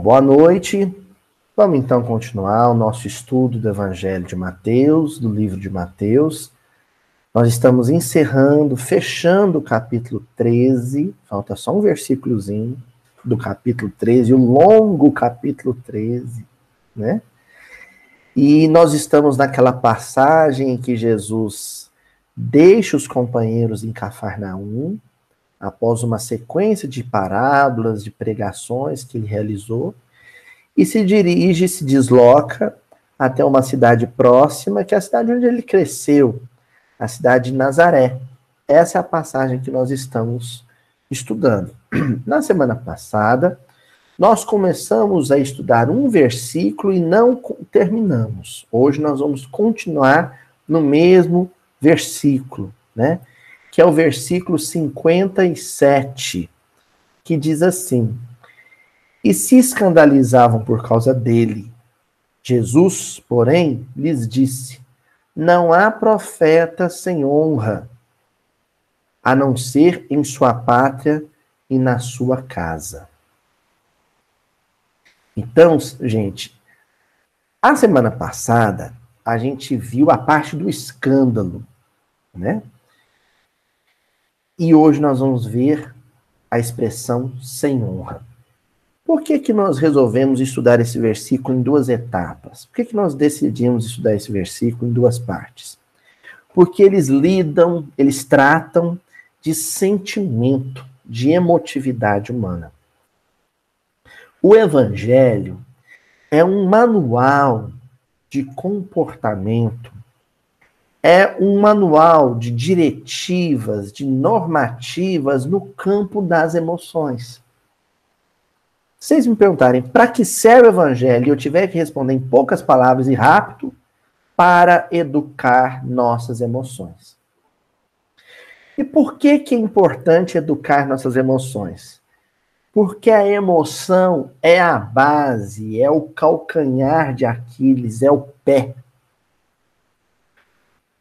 Boa noite. Vamos então continuar o nosso estudo do Evangelho de Mateus, do livro de Mateus. Nós estamos encerrando, fechando o capítulo 13, falta só um versículozinho do capítulo 13, o longo capítulo 13, né? E nós estamos naquela passagem em que Jesus deixa os companheiros em Cafarnaum, após uma sequência de parábolas, de pregações que ele realizou, e se dirige, se desloca até uma cidade próxima, que é a cidade onde ele cresceu, a cidade de Nazaré. Essa é a passagem que nós estamos estudando. Na semana passada, nós começamos a estudar um versículo e não terminamos. Hoje nós vamos continuar no mesmo versículo, né? Que é o versículo 57, que diz assim: E se escandalizavam por causa dele. Jesus, porém, lhes disse: Não há profeta sem honra, a não ser em sua pátria e na sua casa. Então, gente, a semana passada a gente viu a parte do escândalo, né? E hoje nós vamos ver a expressão sem honra. Por que, que nós resolvemos estudar esse versículo em duas etapas? Por que, que nós decidimos estudar esse versículo em duas partes? Porque eles lidam, eles tratam de sentimento, de emotividade humana. O Evangelho é um manual de comportamento é um manual de diretivas, de normativas no campo das emoções. Vocês me perguntarem para que serve o evangelho eu tiver que responder em poucas palavras e rápido, para educar nossas emoções. E por que, que é importante educar nossas emoções? Porque a emoção é a base, é o calcanhar de Aquiles, é o pé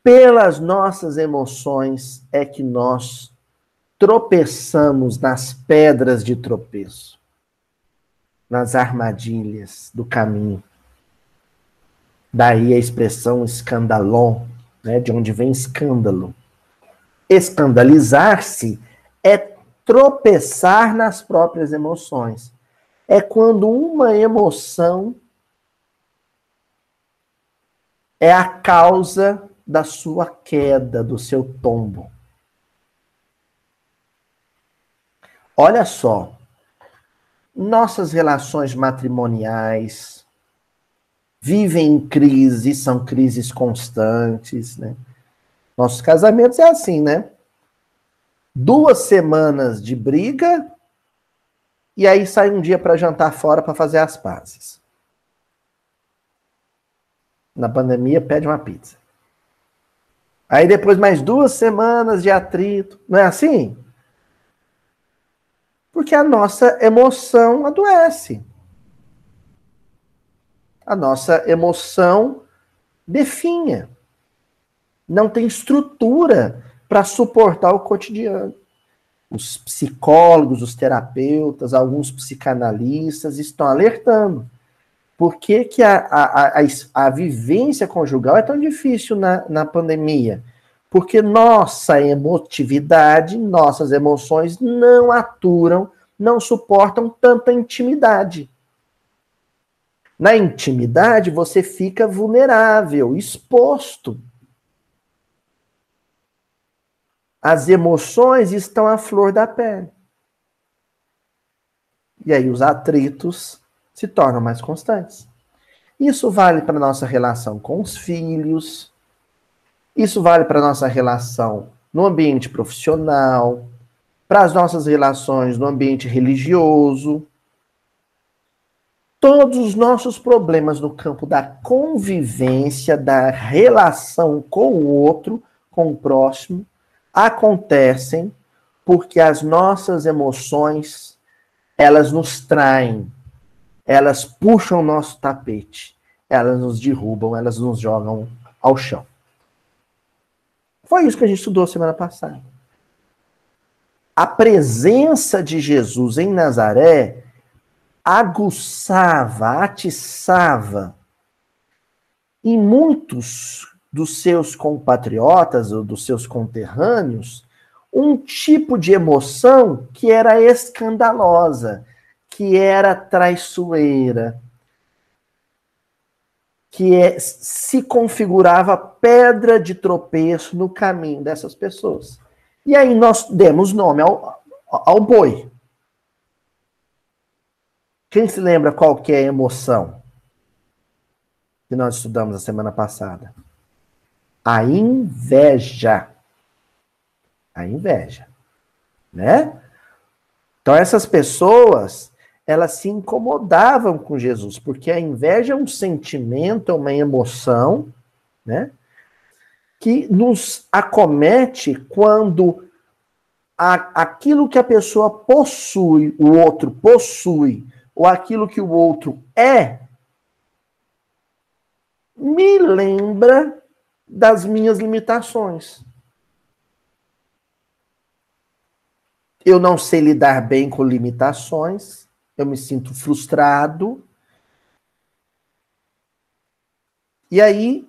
pelas nossas emoções é que nós tropeçamos nas pedras de tropeço, nas armadilhas do caminho. Daí a expressão escandalon, né, de onde vem escândalo. Escandalizar-se é tropeçar nas próprias emoções. É quando uma emoção é a causa da sua queda, do seu tombo. Olha só, nossas relações matrimoniais vivem em crise, são crises constantes, né? Nossos casamentos é assim, né? Duas semanas de briga e aí sai um dia para jantar fora para fazer as pazes. Na pandemia pede uma pizza. Aí depois mais duas semanas de atrito. Não é assim? Porque a nossa emoção adoece. A nossa emoção definha. Não tem estrutura para suportar o cotidiano. Os psicólogos, os terapeutas, alguns psicanalistas estão alertando por que, que a, a, a, a vivência conjugal é tão difícil na, na pandemia? Porque nossa emotividade, nossas emoções não aturam, não suportam tanta intimidade. Na intimidade, você fica vulnerável, exposto. As emoções estão à flor da pele. E aí os atritos se tornam mais constantes. Isso vale para nossa relação com os filhos, isso vale para nossa relação no ambiente profissional, para as nossas relações no ambiente religioso. Todos os nossos problemas no campo da convivência, da relação com o outro, com o próximo, acontecem porque as nossas emoções, elas nos traem, elas puxam o nosso tapete, elas nos derrubam, elas nos jogam ao chão. Foi isso que a gente estudou semana passada. A presença de Jesus em Nazaré aguçava, atiçava em muitos dos seus compatriotas ou dos seus conterrâneos um tipo de emoção que era escandalosa, que era traiçoeira, que é, se configurava pedra de tropeço no caminho dessas pessoas. E aí nós demos nome ao, ao boi. Quem se lembra qual que é a emoção que nós estudamos a semana passada? A inveja. A inveja, né? Então essas pessoas, elas se incomodavam com Jesus, porque a inveja é um sentimento, é uma emoção, né? Que nos acomete quando a, aquilo que a pessoa possui, o outro possui, ou aquilo que o outro é, me lembra das minhas limitações. Eu não sei lidar bem com limitações, eu me sinto frustrado. E aí,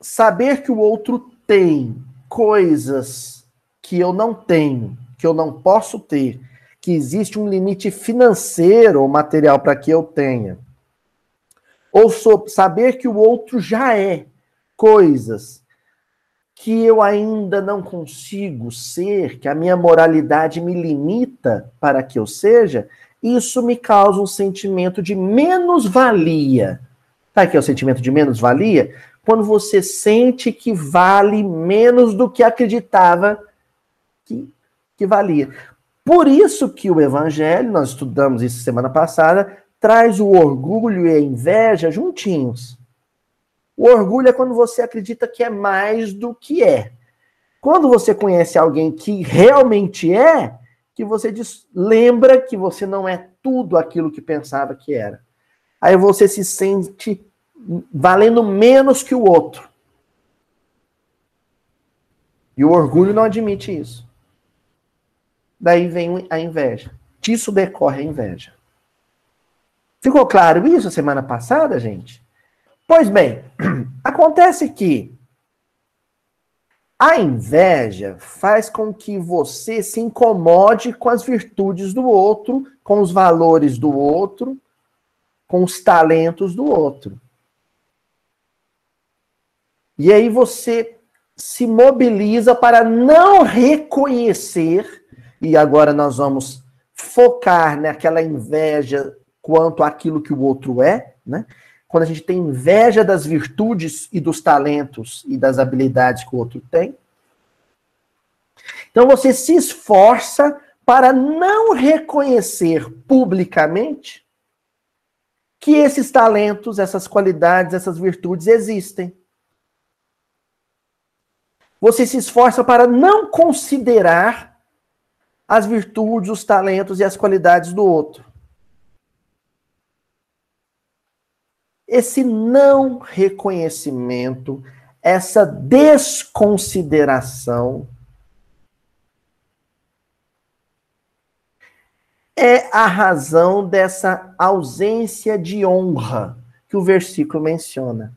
saber que o outro tem coisas que eu não tenho, que eu não posso ter, que existe um limite financeiro ou material para que eu tenha. Ou saber que o outro já é coisas que eu ainda não consigo ser, que a minha moralidade me limita para que eu seja, isso me causa um sentimento de menos-valia. Que é o sentimento de menos-valia? Quando você sente que vale menos do que acreditava que, que valia. Por isso que o evangelho, nós estudamos isso semana passada, traz o orgulho e a inveja juntinhos. O orgulho é quando você acredita que é mais do que é. Quando você conhece alguém que realmente é, que você diz, lembra que você não é tudo aquilo que pensava que era. Aí você se sente valendo menos que o outro. E o orgulho não admite isso. Daí vem a inveja. Disso decorre a inveja. Ficou claro isso semana passada, gente? Pois bem, acontece que a inveja faz com que você se incomode com as virtudes do outro, com os valores do outro, com os talentos do outro. E aí você se mobiliza para não reconhecer e agora nós vamos focar naquela inveja quanto àquilo que o outro é, né? Quando a gente tem inveja das virtudes e dos talentos e das habilidades que o outro tem. Então você se esforça para não reconhecer publicamente que esses talentos, essas qualidades, essas virtudes existem. Você se esforça para não considerar as virtudes, os talentos e as qualidades do outro. Esse não reconhecimento, essa desconsideração, é a razão dessa ausência de honra que o versículo menciona.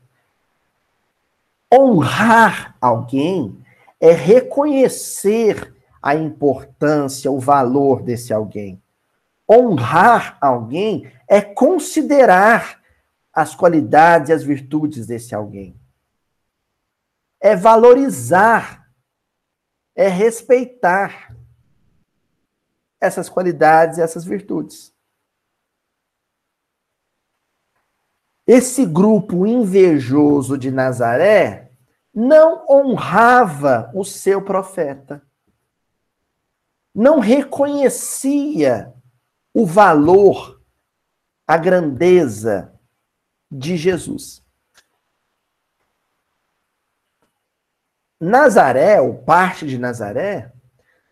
Honrar alguém é reconhecer a importância, o valor desse alguém. Honrar alguém é considerar as qualidades e as virtudes desse alguém. É valorizar, é respeitar essas qualidades e essas virtudes. Esse grupo invejoso de Nazaré não honrava o seu profeta não reconhecia o valor, a grandeza de Jesus. Nazaré, ou parte de Nazaré,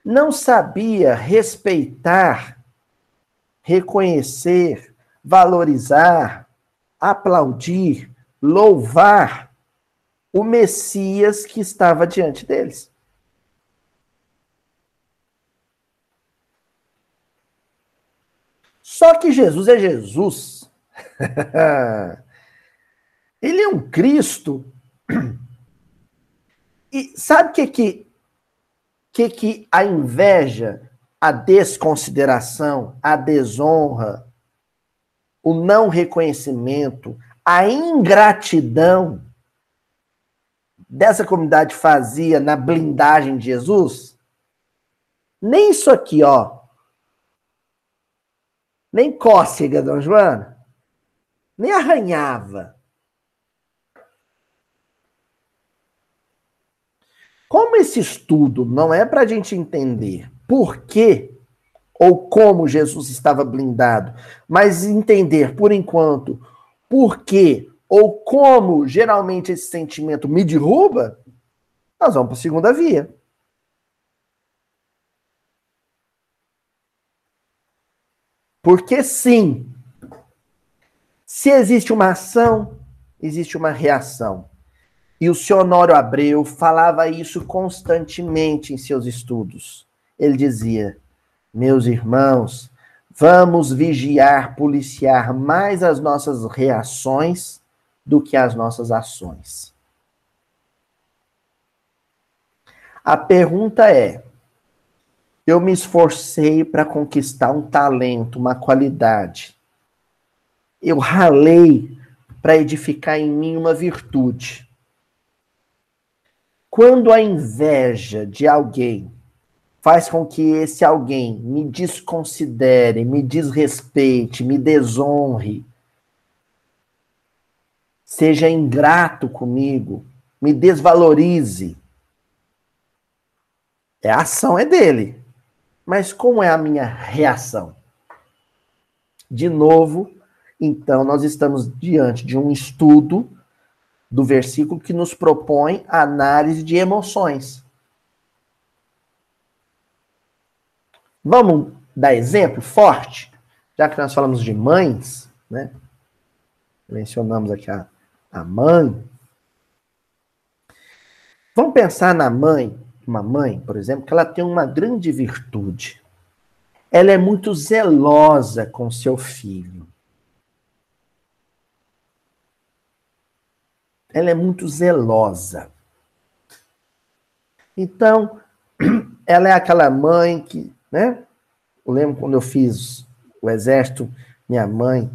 não sabia respeitar, reconhecer, valorizar, aplaudir, louvar o Messias que estava diante deles. Só que Jesus é Jesus. Ele é um Cristo. E sabe o que que, que que a inveja, a desconsideração, a desonra, o não reconhecimento, a ingratidão dessa comunidade fazia na blindagem de Jesus? Nem isso aqui, ó. Nem cócega, Dona Joana. Nem arranhava. Como esse estudo não é para a gente entender por que ou como Jesus estava blindado, mas entender, por enquanto, por que ou como geralmente esse sentimento me derruba, nós vamos para a segunda via. Porque sim, se existe uma ação, existe uma reação. E o senhor Honório Abreu falava isso constantemente em seus estudos. Ele dizia: Meus irmãos, vamos vigiar, policiar mais as nossas reações do que as nossas ações. A pergunta é: eu me esforcei para conquistar um talento, uma qualidade. Eu ralei para edificar em mim uma virtude. Quando a inveja de alguém faz com que esse alguém me desconsidere, me desrespeite, me desonre, seja ingrato comigo, me desvalorize, é a ação é dele. Mas como é a minha reação? De novo, então nós estamos diante de um estudo do versículo que nos propõe a análise de emoções. Vamos dar exemplo forte? Já que nós falamos de mães, né? Mencionamos aqui a, a mãe. Vamos pensar na mãe, uma mãe, por exemplo, que ela tem uma grande virtude. Ela é muito zelosa com seu filho. Ela é muito zelosa. Então, ela é aquela mãe que, né? Eu lembro quando eu fiz o exército, minha mãe,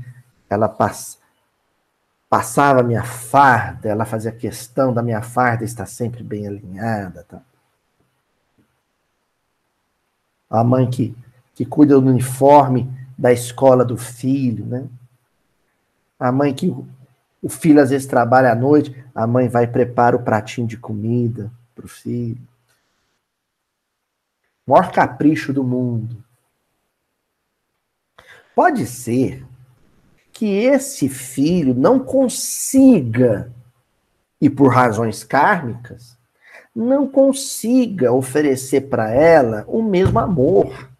ela pass, passava minha farda, ela fazia questão da minha farda estar sempre bem alinhada. Tá? A mãe que, que cuida do uniforme da escola do filho, né? A mãe que o filho às vezes trabalha à noite, a mãe vai e prepara o pratinho de comida para o filho. O maior capricho do mundo. Pode ser que esse filho não consiga, e por razões kármicas, não consiga oferecer para ela o mesmo amor.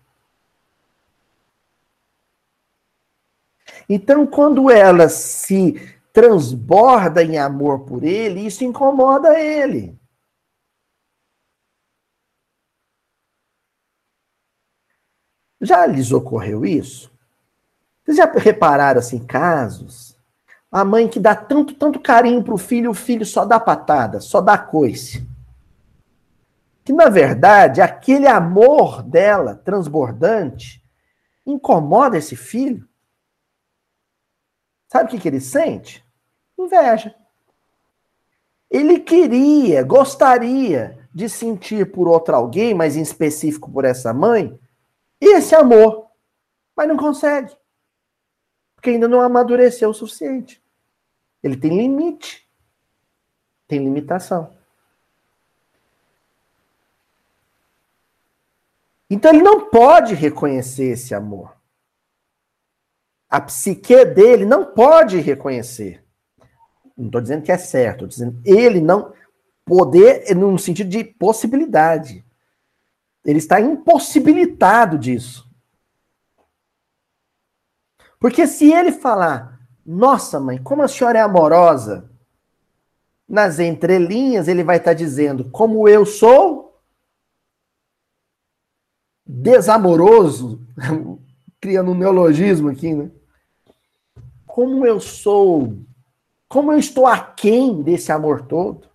Então, quando ela se transborda em amor por ele, isso incomoda ele. Já lhes ocorreu isso? Vocês já repararam assim casos? A mãe que dá tanto, tanto carinho para o filho, o filho só dá patada, só dá coice. Que na verdade, aquele amor dela transbordante incomoda esse filho. Sabe o que, que ele sente? Inveja. Ele queria, gostaria de sentir por outro alguém, mas em específico por essa mãe, esse amor, mas não consegue. Porque ainda não amadureceu o suficiente. Ele tem limite. Tem limitação. Então ele não pode reconhecer esse amor. A psique dele não pode reconhecer. Não estou dizendo que é certo, estou dizendo ele não poder no sentido de possibilidade. Ele está impossibilitado disso. Porque se ele falar, nossa mãe, como a senhora é amorosa, nas entrelinhas ele vai estar dizendo, como eu sou desamoroso, criando um neologismo aqui, né? Como eu sou, como eu estou aquém desse amor todo.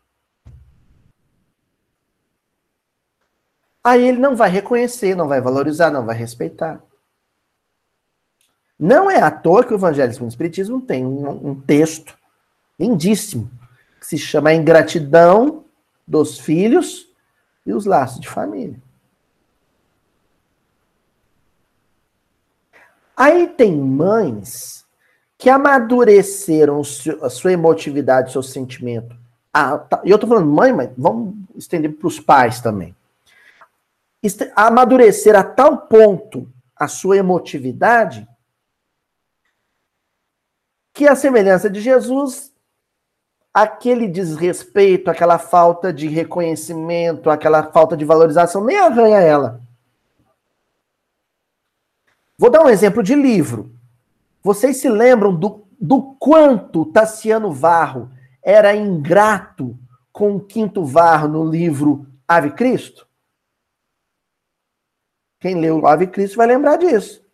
Aí ele não vai reconhecer, não vai valorizar, não vai respeitar. Não é à toa que o Evangelho segundo o Espiritismo tem um, um texto lindíssimo, que se chama A Ingratidão dos Filhos e os Laços de Família. Aí tem mães que amadureceram a sua emotividade, o seu sentimento. Tá, e eu tô falando mãe, mas vamos estender para os pais também. Amadurecer a tal ponto a sua emotividade que a semelhança de Jesus, aquele desrespeito, aquela falta de reconhecimento, aquela falta de valorização, nem arranha ela. Vou dar um exemplo de livro. Vocês se lembram do, do quanto Tassiano Varro era ingrato com o Quinto Varro no livro Ave Cristo? Quem leu Ave Cristo vai lembrar disso.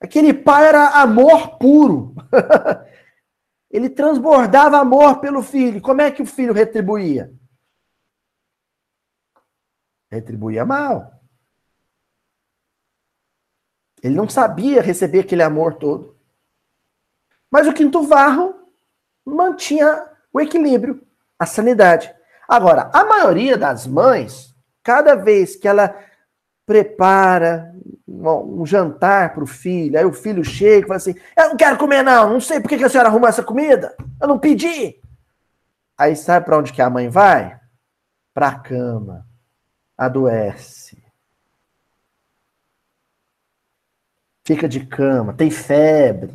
Aquele pai era amor puro. Ele transbordava amor pelo filho. Como é que o filho retribuía? Retribuía mal. Ele não sabia receber aquele amor todo. Mas o quinto varro mantinha o equilíbrio, a sanidade. Agora, a maioria das mães, cada vez que ela prepara um jantar para o filho, aí o filho chega e fala assim: Eu não quero comer, não, não sei por que a senhora arrumou essa comida, eu não pedi. Aí sabe para onde que a mãe vai? Para a cama, adoece, fica de cama, tem febre,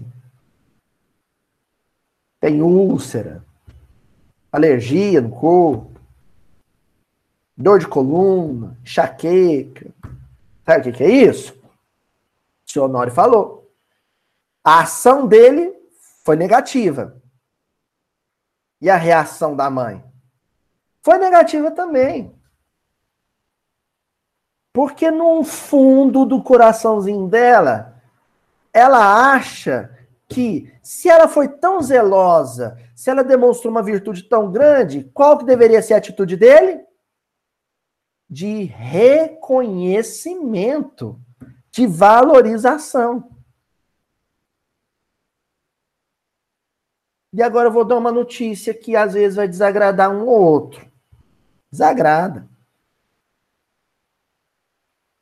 tem úlcera, alergia no corpo, dor de coluna, enxaqueca, Sabe o que, que é isso? O senhor Honório falou. A ação dele foi negativa. E a reação da mãe? Foi negativa também. Porque no fundo do coraçãozinho dela, ela acha que se ela foi tão zelosa, se ela demonstrou uma virtude tão grande, qual que deveria ser a atitude dele? de reconhecimento, de valorização. E agora eu vou dar uma notícia que às vezes vai desagradar um ou outro. Desagrada.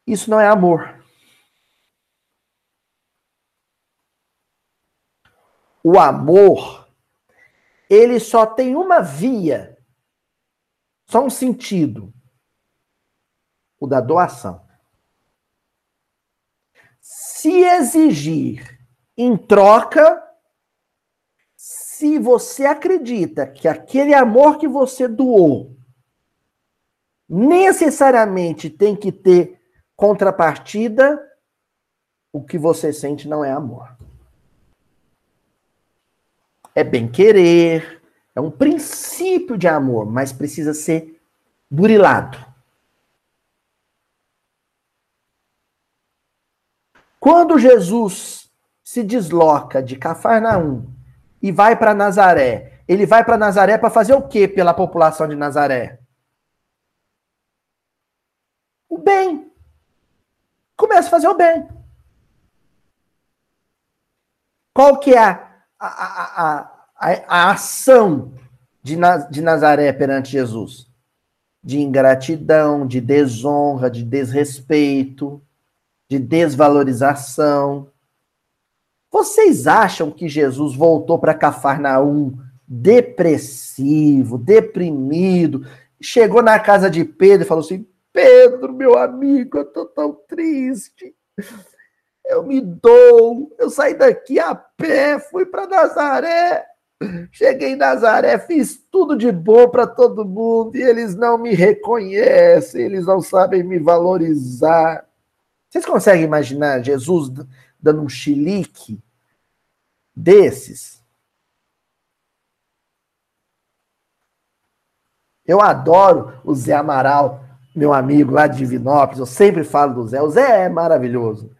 Isso não é amor. O amor, ele só tem uma via, só um sentido o da doação. Se exigir em troca, se você acredita que aquele amor que você doou necessariamente tem que ter contrapartida, o que você sente não é amor. É bem querer, é um princípio de amor, mas precisa ser burilado. Quando Jesus se desloca de Cafarnaum e vai para Nazaré, ele vai para Nazaré para fazer o que pela população de Nazaré? O bem. Começa a fazer o bem. Qual que é a, a, a, a, ação de, de Nazaré perante Jesus? De ingratidão, de desonra, de desrespeito de desvalorização. Vocês acham que Jesus voltou para Cafarnaum depressivo, deprimido, chegou na casa de Pedro e falou assim: Pedro, meu amigo, eu tô tão triste. Eu me dou, eu saí daqui a pé, fui para Nazaré. Cheguei em Nazaré, fiz tudo de bom para todo mundo e eles não me reconhecem, eles não sabem me valorizar. Vocês conseguem imaginar Jesus dando um chilique desses? Eu adoro o Zé Amaral, meu amigo lá de Divinópolis. Eu sempre falo do Zé. O Zé é maravilhoso.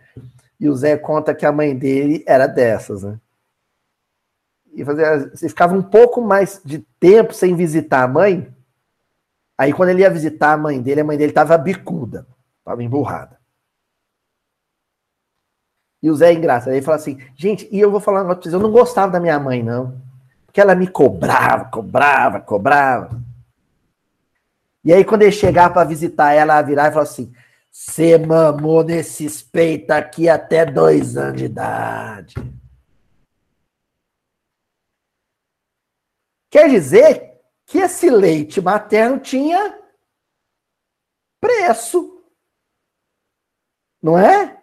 E o Zé conta que a mãe dele era dessas, né? E fazia, você ficava um pouco mais de tempo sem visitar a mãe. Aí quando ele ia visitar a mãe dele, a mãe dele estava bicuda, estava emburrada. E o Zé é engraçado. Ele fala assim, gente, e eu vou falar um pra vocês, eu não gostava da minha mãe, não. Porque ela me cobrava, cobrava, cobrava. E aí, quando ele chegar para visitar ela, ela virar e falar assim: você mamou nesses peitos aqui até dois anos de idade. Quer dizer que esse leite materno tinha preço. Não é?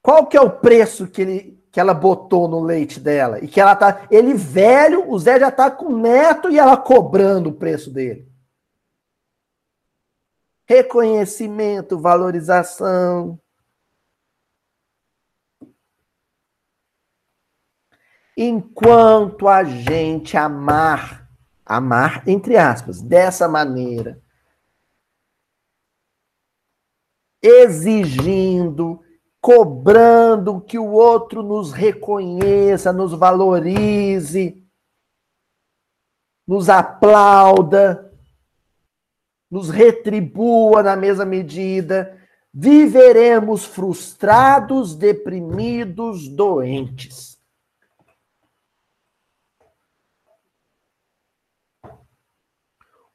Qual que é o preço que, ele, que ela botou no leite dela? E que ela tá. Ele velho, o Zé já tá com neto e ela cobrando o preço dele. Reconhecimento, valorização. Enquanto a gente amar, amar entre aspas, dessa maneira, exigindo, cobrando que o outro nos reconheça, nos valorize, nos aplauda, nos retribua na mesma medida, viveremos frustrados, deprimidos, doentes.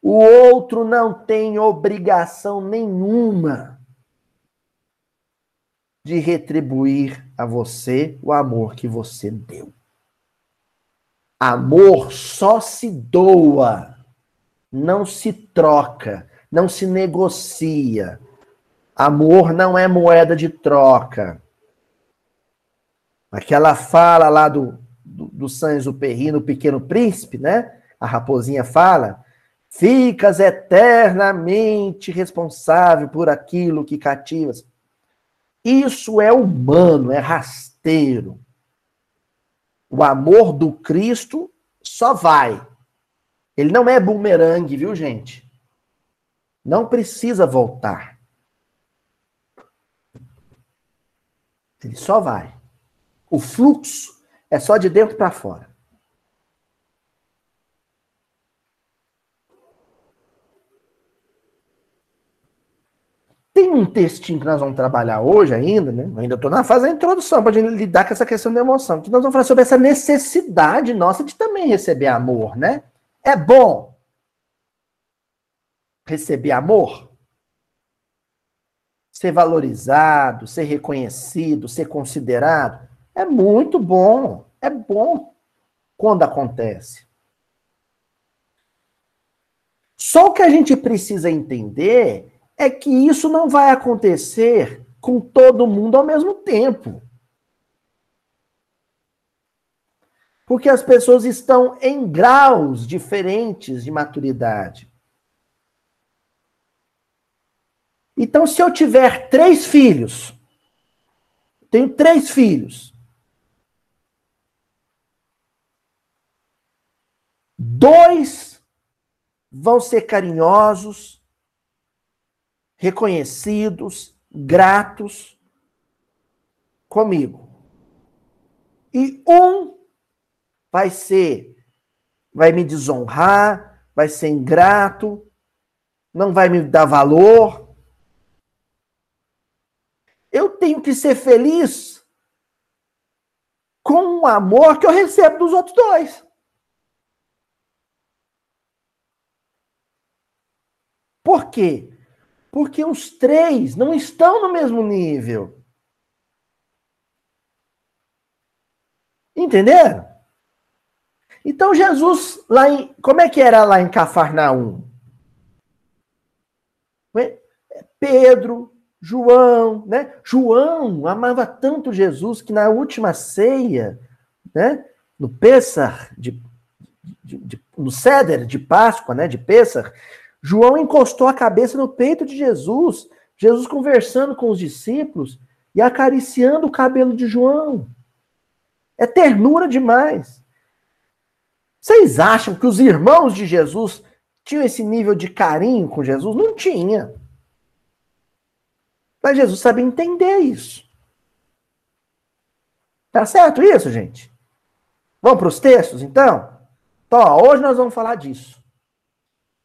O outro não tem obrigação nenhuma de retribuir a você o amor que você deu. Amor só se doa, não se troca, não se negocia. Amor não é moeda de troca. Aquela fala lá do, do, do Saint-Exupéry no Pequeno Príncipe, né? A raposinha fala Ficas eternamente responsável por aquilo que cativas. Isso é humano, é rasteiro. O amor do Cristo só vai. Ele não é bumerangue, viu, gente? Não precisa voltar. Ele só vai. O fluxo é só de dentro para fora. Tem um textinho que nós vamos trabalhar hoje ainda, né? Ainda estou na fase da introdução para gente lidar com essa questão da emoção. Que nós vamos falar sobre essa necessidade nossa de também receber amor, né? É bom receber amor? Ser valorizado, ser reconhecido, ser considerado. É muito bom. É bom quando acontece. Só o que a gente precisa entender é que isso não vai acontecer com todo mundo ao mesmo tempo. Porque as pessoas estão em graus diferentes de maturidade. Então, se eu tiver três filhos, tenho três filhos, dois vão ser carinhosos, reconhecidos, gratos comigo. E um vai ser, vai me desonrar, vai ser ingrato, não vai me dar valor. Eu tenho que ser feliz com o amor que eu recebo dos outros dois. Por quê? Porque os três não estão no mesmo nível. Entenderam? Então Jesus, lá em. Como é que era lá em Cafarnaum? Pedro, João, né? João amava tanto Jesus que na última ceia, né? No Pessar, de, de, de, no Ceder de Páscoa, né? De Pessar, João encostou a cabeça no peito de Jesus, Jesus conversando com os discípulos e acariciando o cabelo de João. É ternura demais. Vocês acham que os irmãos de Jesus tinham esse nível de carinho com Jesus? Não tinha. Mas Jesus sabe entender isso. Tá certo isso, gente? Vamos para os textos, então? Então, ó, hoje nós vamos falar disso.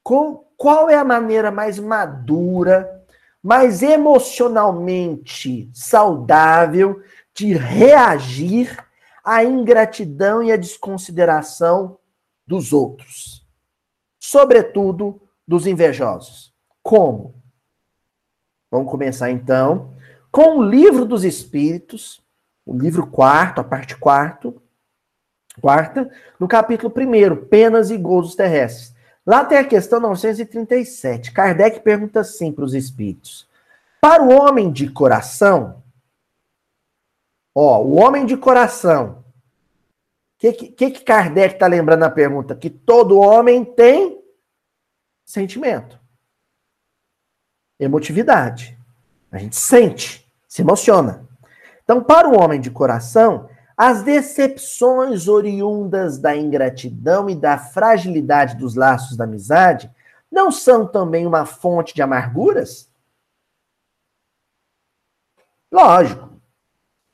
Com, qual é a maneira mais madura, mais emocionalmente saudável de reagir à ingratidão e à desconsideração dos outros? Sobretudo dos invejosos. Como? Vamos começar então com o livro dos Espíritos, o livro quarto, a parte quarto, quarta, no capítulo primeiro, penas e gozos terrestres. Lá tem a questão 937. Kardec pergunta assim para os espíritos: Para o homem de coração, ó, o homem de coração, que, que, que Kardec está lembrando na pergunta? Que todo homem tem sentimento emotividade. A gente sente, se emociona. Então, para o homem de coração, as decepções oriundas da ingratidão e da fragilidade dos laços da amizade não são também uma fonte de amarguras? Lógico.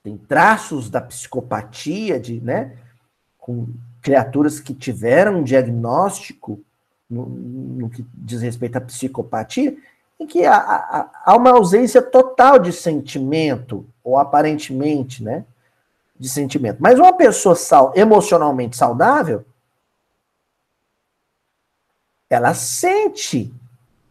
Tem traços da psicopatia, de, né, com criaturas que tiveram um diagnóstico no, no que diz respeito à psicopatia, em que há, há, há uma ausência total de sentimento, ou aparentemente, né? De sentimento. Mas uma pessoa sal, emocionalmente saudável, ela sente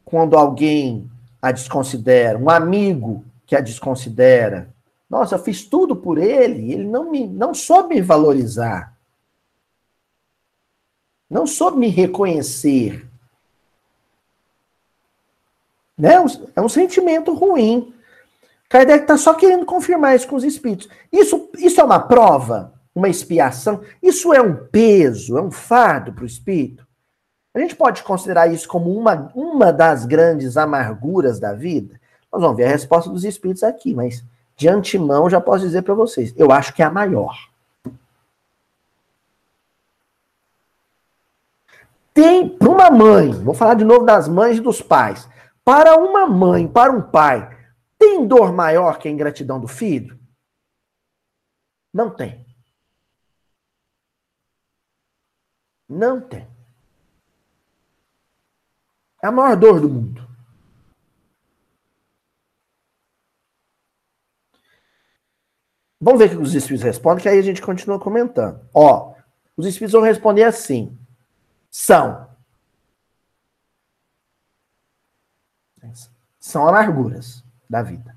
quando alguém a desconsidera, um amigo que a desconsidera. Nossa, eu fiz tudo por ele, ele não me não soube me valorizar. Não soube me reconhecer. Né? É um sentimento ruim. Kardec está só querendo confirmar isso com os espíritos. Isso, isso é uma prova, uma expiação? Isso é um peso, é um fardo para o espírito? A gente pode considerar isso como uma, uma das grandes amarguras da vida? Nós vamos ver a resposta dos espíritos aqui, mas de antemão já posso dizer para vocês, eu acho que é a maior. Tem para uma mãe, vou falar de novo das mães e dos pais. Para uma mãe, para um pai, tem dor maior que a ingratidão do filho? Não tem. Não tem. É a maior dor do mundo. Vamos ver o que os espíritos respondem, que aí a gente continua comentando. Ó, os espíritos vão responder assim: são São amarguras da vida.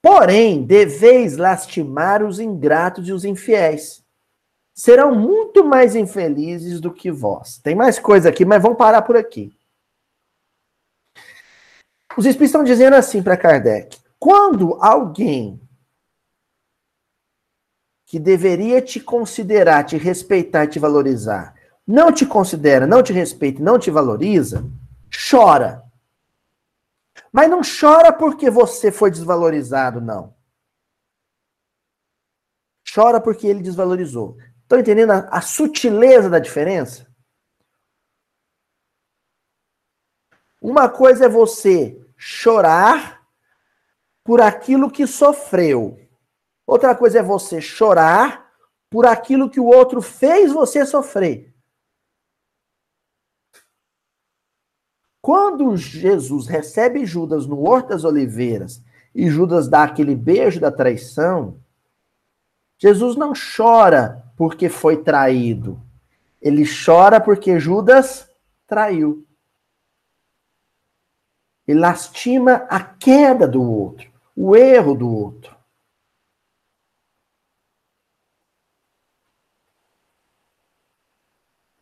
Porém, deveis lastimar os ingratos e os infiéis. Serão muito mais infelizes do que vós. Tem mais coisa aqui, mas vamos parar por aqui. Os espíritos estão dizendo assim para Kardec: quando alguém que deveria te considerar, te respeitar e te valorizar, não te considera, não te respeita, não te valoriza, chora. Mas não chora porque você foi desvalorizado, não. Chora porque ele desvalorizou. Estão entendendo a, a sutileza da diferença? Uma coisa é você chorar por aquilo que sofreu. Outra coisa é você chorar por aquilo que o outro fez você sofrer. Quando Jesus recebe Judas no Horto das Oliveiras e Judas dá aquele beijo da traição, Jesus não chora porque foi traído. Ele chora porque Judas traiu. Ele lastima a queda do outro, o erro do outro.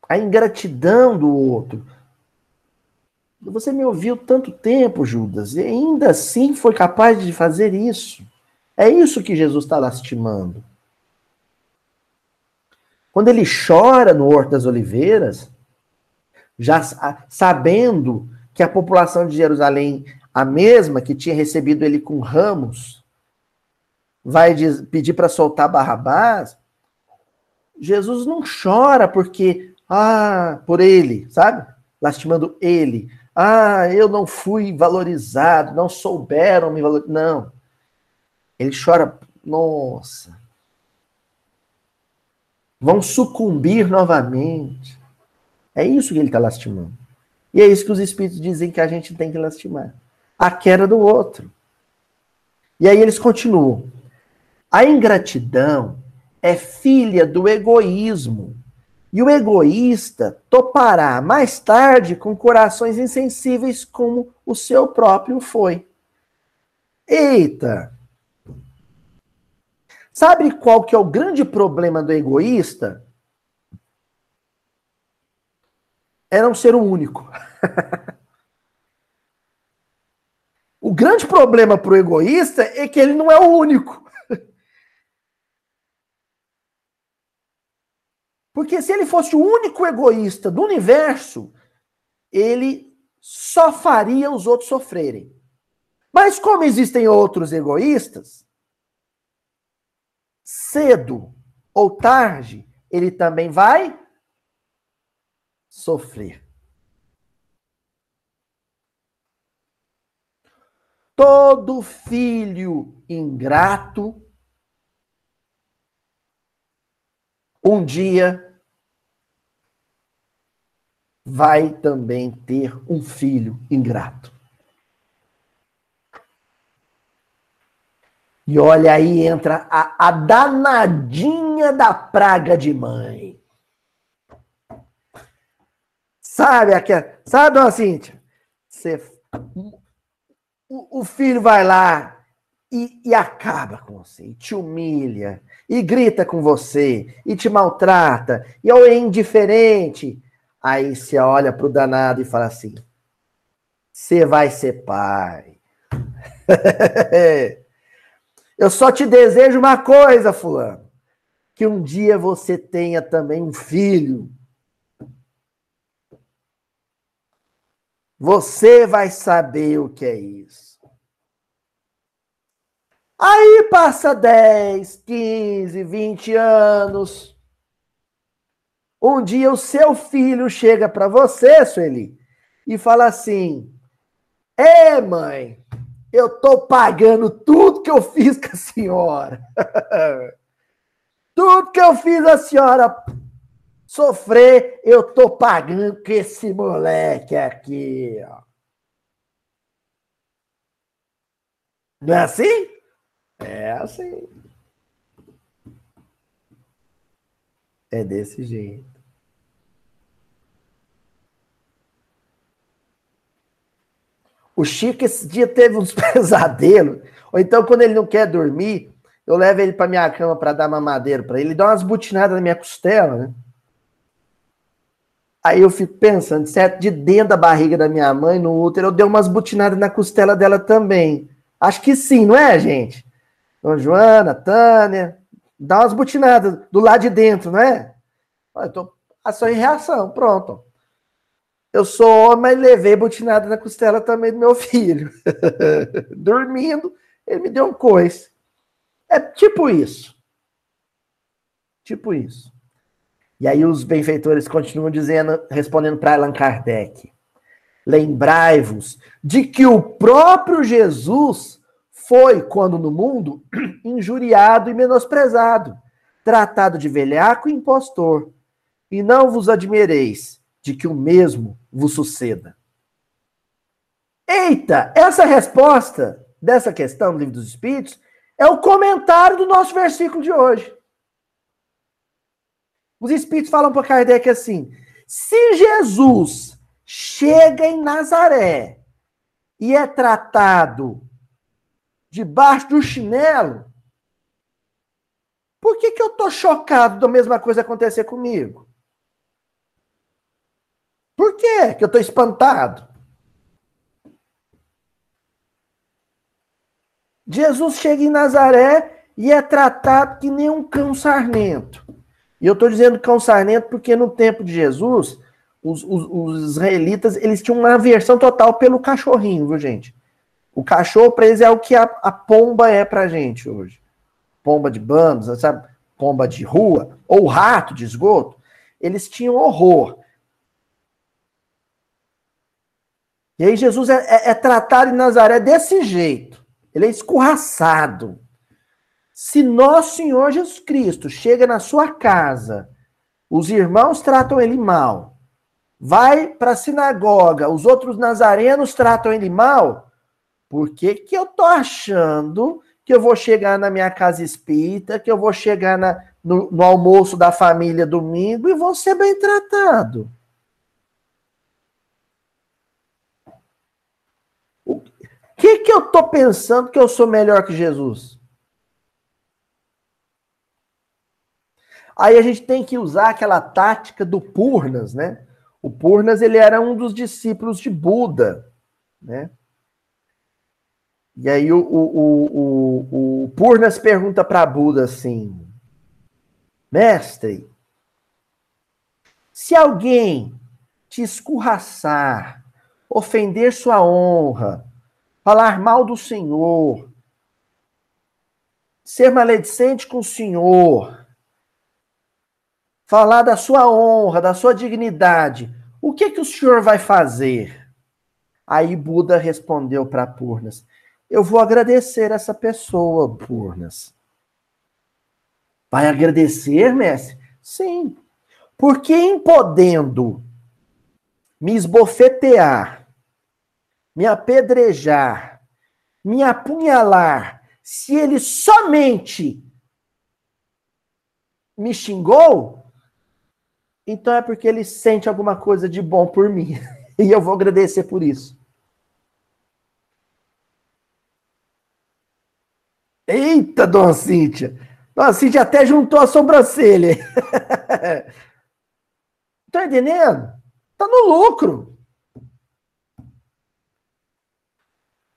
A ingratidão do outro, você me ouviu tanto tempo, Judas, e ainda assim foi capaz de fazer isso. É isso que Jesus está lastimando. Quando ele chora no Horto das Oliveiras, já sabendo que a população de Jerusalém, a mesma que tinha recebido ele com ramos, vai pedir para soltar Barrabás, Jesus não chora porque, ah, por ele, sabe? Lastimando ele. Ah, eu não fui valorizado, não souberam me valorizar. Não. Ele chora, nossa. Vão sucumbir novamente. É isso que ele está lastimando. E é isso que os espíritos dizem que a gente tem que lastimar. A queda do outro. E aí eles continuam. A ingratidão é filha do egoísmo. E o egoísta topará mais tarde com corações insensíveis como o seu próprio foi. Eita! Sabe qual que é o grande problema do egoísta? É não ser o único. o grande problema para o egoísta é que ele não é o único. Porque se ele fosse o único egoísta do universo, ele só faria os outros sofrerem. Mas como existem outros egoístas, cedo ou tarde, ele também vai sofrer. Todo filho ingrato um dia vai também ter um filho ingrato. E olha aí entra a, a danadinha da praga de mãe. Sabe aquela, sabe, dona Cíntia? Você, o, o filho vai lá e, e acaba com você, e te humilha, e grita com você, e te maltrata, e é indiferente. Aí você olha pro danado e fala assim: você vai ser pai. Eu só te desejo uma coisa, fulano. Que um dia você tenha também um filho. Você vai saber o que é isso. Aí passa 10, 15, 20 anos. Um dia o seu filho chega para você, Sueli, e fala assim: É, mãe, eu tô pagando tudo que eu fiz com a senhora. tudo que eu fiz a senhora sofrer, eu tô pagando com esse moleque aqui, ó. Não é assim? É assim. É desse jeito. O Chico esse dia teve uns pesadelos. Ou então, quando ele não quer dormir, eu levo ele para minha cama para dar mamadeira para ele. Ele dá umas butinadas na minha costela, né? Aí eu fico pensando, certo? De dentro da barriga da minha mãe, no útero, eu dei umas butinadas na costela dela também. Acho que sim, não é, gente? Dona Joana, Tânia, dá umas butinadas do lado de dentro, não é? Eu tô ação e reação, pronto. Eu sou homem, mas levei butinada na costela também do meu filho. Dormindo, ele me deu um coice. É tipo isso. Tipo isso. E aí os benfeitores continuam dizendo, respondendo para Allan Kardec. Lembrai-vos de que o próprio Jesus foi, quando no mundo, injuriado e menosprezado, tratado de velhaco e impostor. E não vos admireis de que o mesmo vos suceda. Eita, essa resposta dessa questão do livro dos Espíritos é o comentário do nosso versículo de hoje. Os Espíritos falam para Kardec assim: se Jesus chega em Nazaré e é tratado debaixo do chinelo, por que, que eu tô chocado da mesma coisa acontecer comigo? Por que que eu tô espantado? Jesus chega em Nazaré e é tratado que nem um cão sarnento. E eu estou dizendo cão sarnento porque no tempo de Jesus, os, os, os israelitas eles tinham uma aversão total pelo cachorrinho, viu, gente? O cachorro para eles é o que a, a pomba é para gente hoje. Pomba de bandos, sabe? Pomba de rua, ou rato de esgoto. Eles tinham horror. E aí Jesus é, é, é tratado em Nazaré desse jeito. Ele é escorraçado. Se nosso Senhor Jesus Cristo chega na sua casa, os irmãos tratam ele mal, vai para a sinagoga, os outros nazarenos tratam ele mal, por que, que eu tô achando que eu vou chegar na minha casa espírita, que eu vou chegar na, no, no almoço da família domingo e vou ser bem tratado? O que, que eu tô pensando que eu sou melhor que Jesus? Aí a gente tem que usar aquela tática do Purnas, né? O Purnas ele era um dos discípulos de Buda, né? E aí o, o, o, o Purnas pergunta para Buda assim: Mestre, se alguém te escorraçar, ofender sua honra, falar mal do Senhor, ser maledicente com o Senhor, falar da sua honra, da sua dignidade, o que que o senhor vai fazer? Aí Buda respondeu para Purnas: eu vou agradecer essa pessoa, Purnas. Vai agradecer, mestre? Sim. Porque em podendo me esbofetear, me apedrejar, me apunhalar, se ele somente me xingou, então é porque ele sente alguma coisa de bom por mim. E eu vou agradecer por isso. Eita, dona Cíntia! Dona Cíntia até juntou a sobrancelha. tá entendendo? Tá no lucro.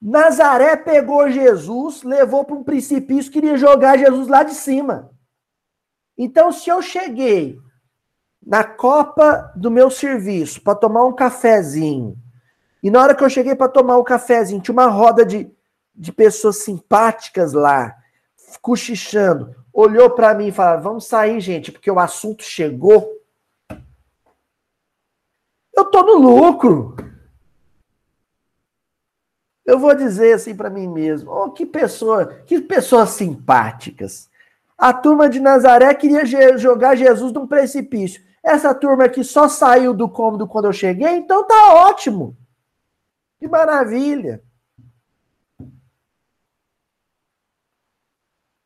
Nazaré pegou Jesus, levou para um precipício, queria jogar Jesus lá de cima. Então, se eu cheguei na copa do meu serviço para tomar um cafezinho, e na hora que eu cheguei para tomar um cafezinho, tinha uma roda de de pessoas simpáticas lá, cochichando, olhou para mim e falou: Vamos sair, gente, porque o assunto chegou. Eu tô no lucro. Eu vou dizer assim para mim mesmo: oh, que pessoa, que pessoas simpáticas. A turma de Nazaré queria jogar Jesus num precipício. Essa turma aqui só saiu do cômodo quando eu cheguei, então tá ótimo. Que maravilha.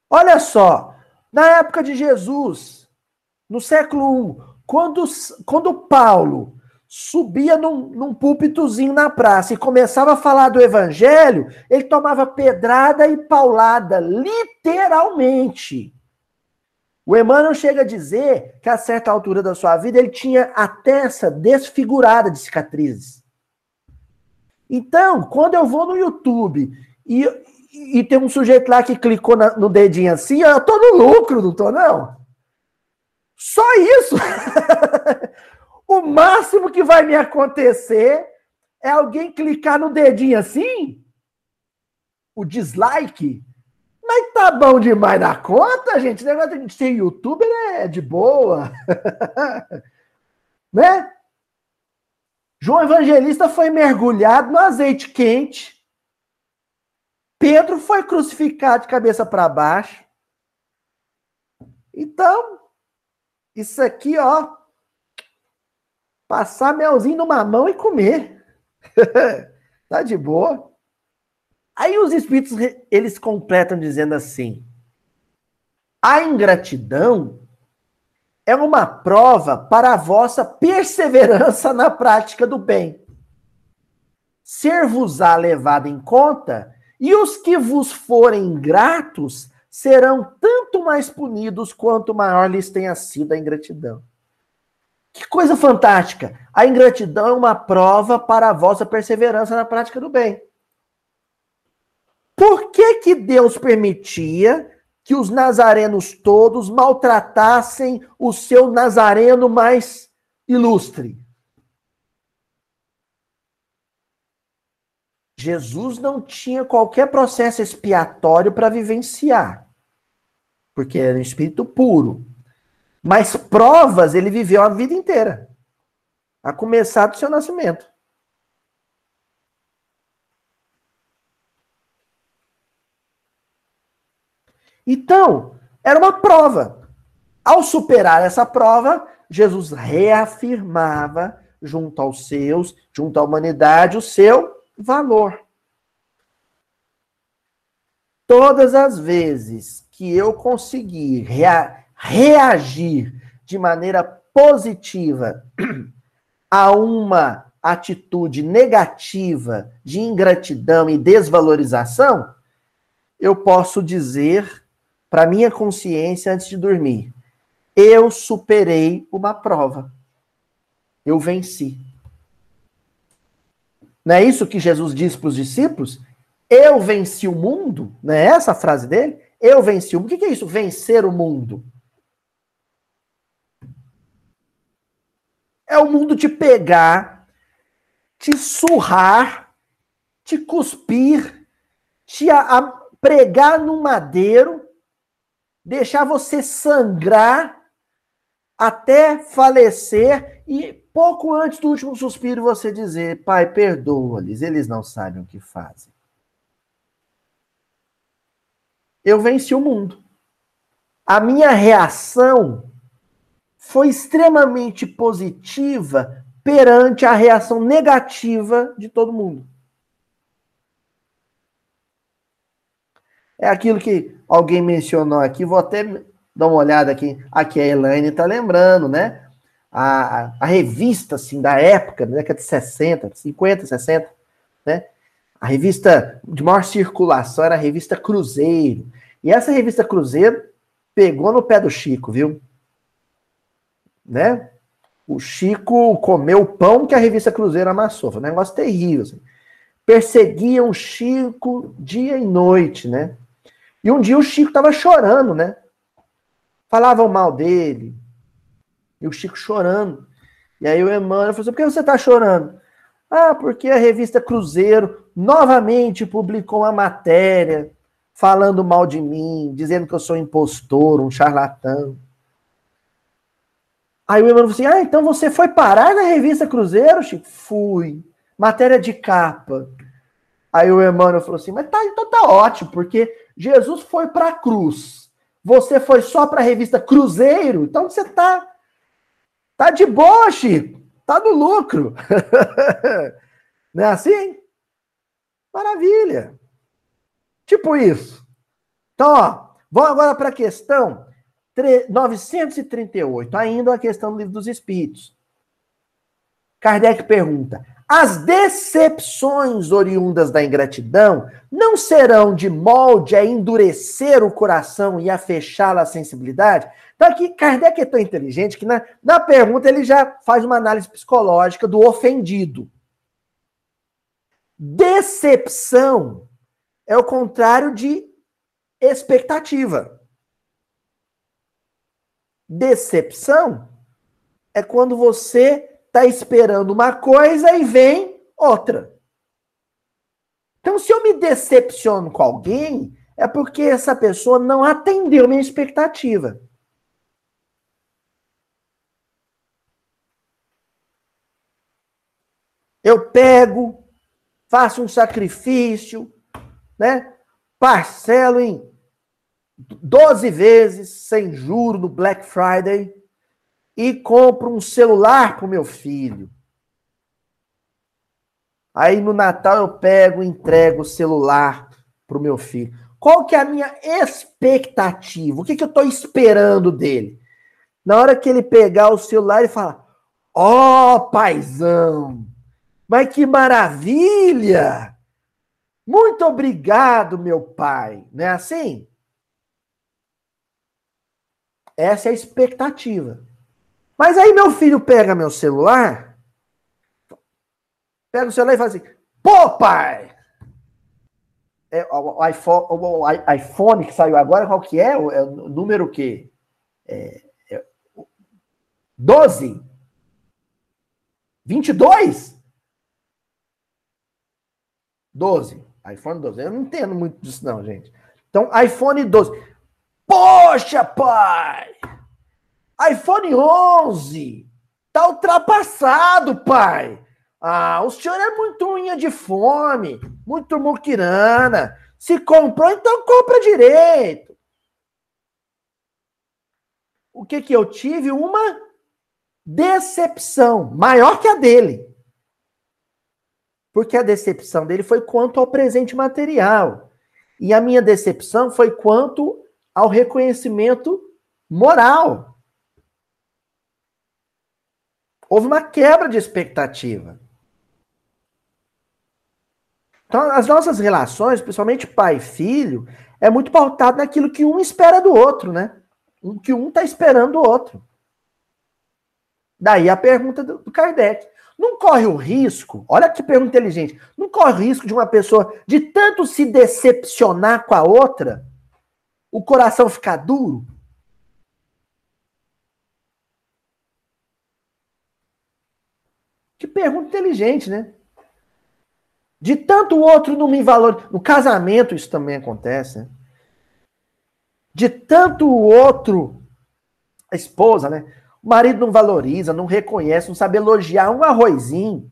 Olha só, na época de Jesus, no século I, quando, quando Paulo subia num, num púlpitozinho na praça e começava a falar do evangelho, ele tomava pedrada e paulada, literalmente. O Emmanuel chega a dizer que a certa altura da sua vida ele tinha a testa desfigurada de cicatrizes. Então, quando eu vou no YouTube e, e tem um sujeito lá que clicou na, no dedinho assim, eu tô no lucro, não tô, não. Só isso. o máximo que vai me acontecer é alguém clicar no dedinho assim, o dislike. Mas tá bom demais da conta, gente. O negócio de ser youtuber é de boa. né? João Evangelista foi mergulhado no azeite quente Pedro foi crucificado de cabeça para baixo. Então, isso aqui, ó, passar melzinho numa mão e comer. tá de boa. Aí os espíritos eles completam dizendo assim: a ingratidão é uma prova para a vossa perseverança na prática do bem. Ser-vos-á levado em conta e os que vos forem ingratos serão tanto mais punidos quanto maior lhes tenha sido a ingratidão. Que coisa fantástica! A ingratidão é uma prova para a vossa perseverança na prática do bem. Por que, que Deus permitia que os nazarenos todos maltratassem o seu nazareno mais ilustre? Jesus não tinha qualquer processo expiatório para vivenciar, porque era um espírito puro. Mas provas ele viveu a vida inteira, a começar do seu nascimento. Então, era uma prova. Ao superar essa prova, Jesus reafirmava junto aos seus, junto à humanidade, o seu valor. Todas as vezes que eu conseguir rea reagir de maneira positiva a uma atitude negativa de ingratidão e desvalorização, eu posso dizer para minha consciência antes de dormir: eu superei uma prova. Eu venci. Não é isso que Jesus disse para os discípulos? Eu venci o mundo? Não é essa a frase dele? Eu venci o mundo. O que é isso, vencer o mundo? É o mundo te pegar, te surrar, te cuspir, te pregar no madeiro, deixar você sangrar até falecer e pouco antes do último suspiro você dizer: Pai, perdoa-lhes, eles não sabem o que fazem. Eu venci o mundo. A minha reação foi extremamente positiva perante a reação negativa de todo mundo. É aquilo que alguém mencionou aqui, vou até dar uma olhada aqui. Aqui a Elaine está lembrando, né? A, a, revista, assim, da época, da década de 60, 50, 60, né? A revista de maior circulação era a revista Cruzeiro. E essa revista Cruzeiro pegou no pé do Chico, viu? Né? O Chico comeu o pão que a revista Cruzeiro amassou. Foi um negócio terrível. Assim. Perseguiam o Chico dia e noite, né? E um dia o Chico estava chorando, né? Falavam mal dele. E o Chico chorando. E aí o Emmanuel falou assim: por que você está chorando? Ah, porque a revista Cruzeiro novamente publicou uma matéria falando mal de mim, dizendo que eu sou um impostor, um charlatão. Aí o Emmanuel falou assim: Ah, então você foi parar na revista Cruzeiro, Chico? Fui. Matéria de capa. Aí o Emmanuel falou assim: Mas tá, então tá ótimo, porque Jesus foi para a cruz. Você foi só para a revista Cruzeiro, então você tá tá de boa, Chico. Tá no lucro. Não é assim? Maravilha. Tipo isso. Então, ó, vamos agora para a questão 938, ainda a questão do livro dos Espíritos. Kardec pergunta: as decepções oriundas da ingratidão não serão de molde a endurecer o coração e a fechá-la à sensibilidade? Então, aqui, Kardec é tão inteligente que na, na pergunta ele já faz uma análise psicológica do ofendido. Decepção é o contrário de expectativa. Decepção é quando você está esperando uma coisa e vem outra. Então, se eu me decepciono com alguém, é porque essa pessoa não atendeu minha expectativa. Eu pego, faço um sacrifício, né? Parcelo em 12 vezes sem juro no Black Friday e compro um celular para o meu filho. Aí no Natal eu pego e entrego o celular para o meu filho. Qual que é a minha expectativa? O que, que eu estou esperando dele? Na hora que ele pegar o celular e falar: Ó, oh, paizão, mas que maravilha! Muito obrigado, meu pai. Não é assim? Essa é a expectativa. Mas aí meu filho pega meu celular, pega o celular e fala assim: pô, pai! É, o, iPhone, o, iPhone que saiu agora, qual que é? O, é o número o quê? É, é, 12? 22? 12. iPhone 12. Eu não entendo muito disso, não, gente. Então, iPhone 12. Poxa, pai! iPhone 11 tá ultrapassado, pai. Ah, o senhor é muito unha de fome, muito muquirana. Se comprou, então compra direito. o que que eu tive? Uma decepção maior que a dele. Porque a decepção dele foi quanto ao presente material. E a minha decepção foi quanto ao reconhecimento moral. Houve uma quebra de expectativa. Então, as nossas relações, principalmente pai e filho, é muito pautado naquilo que um espera do outro, né? O que um está esperando do outro. Daí a pergunta do, do Kardec. Não corre o risco, olha que pergunta inteligente, não corre o risco de uma pessoa, de tanto se decepcionar com a outra, o coração ficar duro? Pergunta inteligente, né? De tanto o outro não me valoriza. No casamento isso também acontece, né? De tanto o outro, a esposa, né? O marido não valoriza, não reconhece, não sabe elogiar um arrozinho,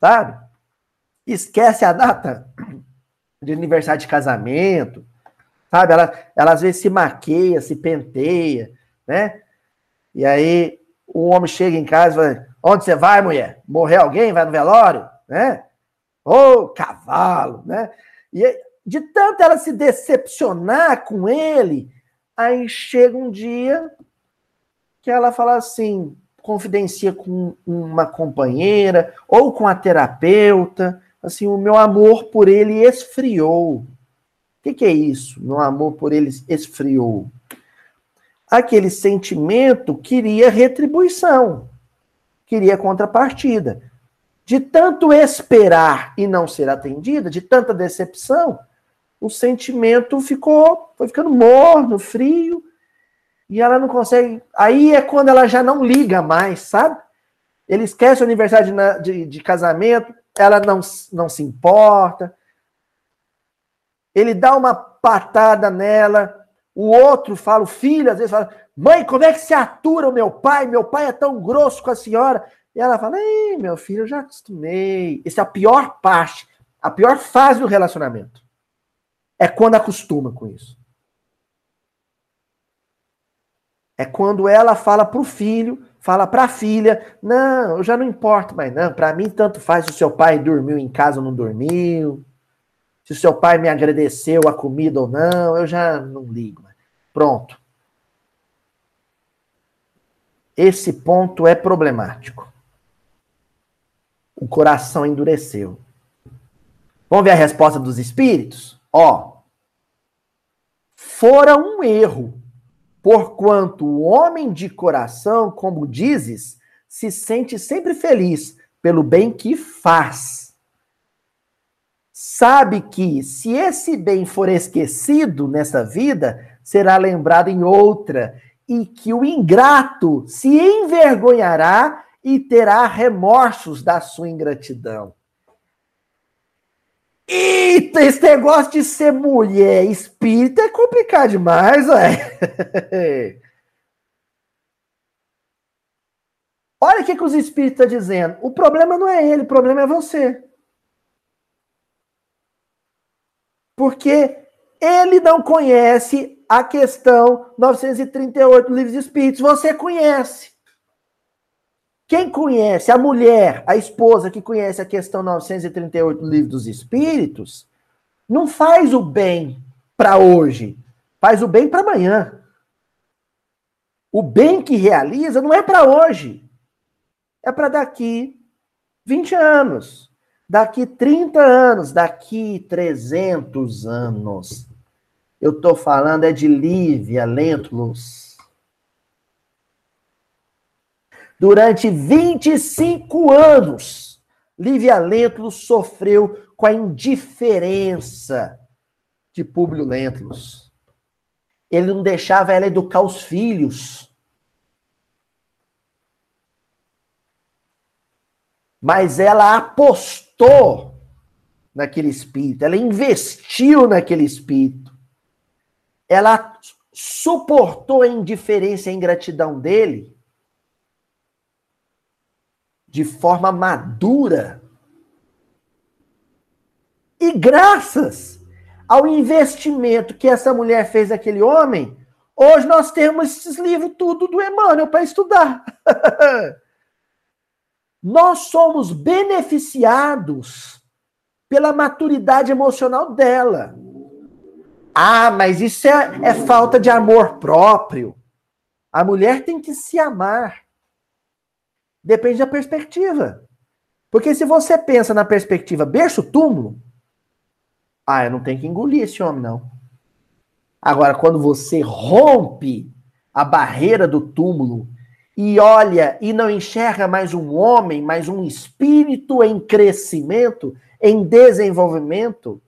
sabe? Esquece a data de aniversário de casamento, sabe? Ela, ela às vezes se maqueia, se penteia, né? E aí o homem chega em casa e fala: Onde você vai, mulher? Morrer alguém? Vai no velório? Né? Ô, oh, cavalo, né? E de tanto ela se decepcionar com ele, aí chega um dia que ela fala assim, confidencia com uma companheira ou com a terapeuta, assim, o meu amor por ele esfriou. O que, que é isso? Meu amor por ele esfriou. Aquele sentimento queria retribuição, queria contrapartida. De tanto esperar e não ser atendida, de tanta decepção, o sentimento ficou, foi ficando morno, frio, e ela não consegue. Aí é quando ela já não liga mais, sabe? Ele esquece o aniversário de, de, de casamento, ela não, não se importa. Ele dá uma patada nela, o outro fala, o filho às vezes fala: Mãe, como é que se atura o meu pai? Meu pai é tão grosso com a senhora. E ela fala: Ei, meu filho, eu já acostumei. Essa é a pior parte, a pior fase do relacionamento. É quando acostuma com isso. É quando ela fala para o filho, fala para a filha: Não, eu já não importo mais, não. Para mim, tanto faz se o seu pai dormiu em casa ou não dormiu. Se o seu pai me agradeceu a comida ou não, eu já não ligo. Pronto. Esse ponto é problemático. O coração endureceu. Vamos ver a resposta dos espíritos? Ó. Fora um erro Porquanto o homem de coração, como dizes, se sente sempre feliz pelo bem que faz. Sabe que, se esse bem for esquecido nessa vida, será lembrado em outra, e que o ingrato se envergonhará e terá remorsos da sua ingratidão. Eita, esse negócio de ser mulher espírita é complicado demais, ué. Olha o que, que os espíritos estão dizendo. O problema não é ele, o problema é você. Porque ele não conhece a questão 938 do Livro dos Espíritos. Você conhece. Quem conhece, a mulher, a esposa que conhece a questão 938 do Livro dos Espíritos, não faz o bem para hoje, faz o bem para amanhã. O bem que realiza não é para hoje, é para daqui 20 anos, daqui 30 anos, daqui 300 anos. Eu estou falando é de Lívia Lentulus Durante 25 anos, Lívia Lentulus sofreu com a indiferença de Públio Lentulus. Ele não deixava ela educar os filhos. Mas ela apostou naquele espírito, ela investiu naquele espírito. Ela suportou a indiferença e a ingratidão dele de forma madura. E graças ao investimento que essa mulher fez naquele homem, Hoje nós temos esses livros tudo do Emmanuel para estudar. nós somos beneficiados pela maturidade emocional dela. Ah, mas isso é, é falta de amor próprio. A mulher tem que se amar. Depende da perspectiva. Porque se você pensa na perspectiva berço-túmulo, ah, eu não tenho que engolir esse homem, não. Agora, quando você rompe a barreira do túmulo e olha e não enxerga mais um homem, mas um espírito em crescimento, em desenvolvimento,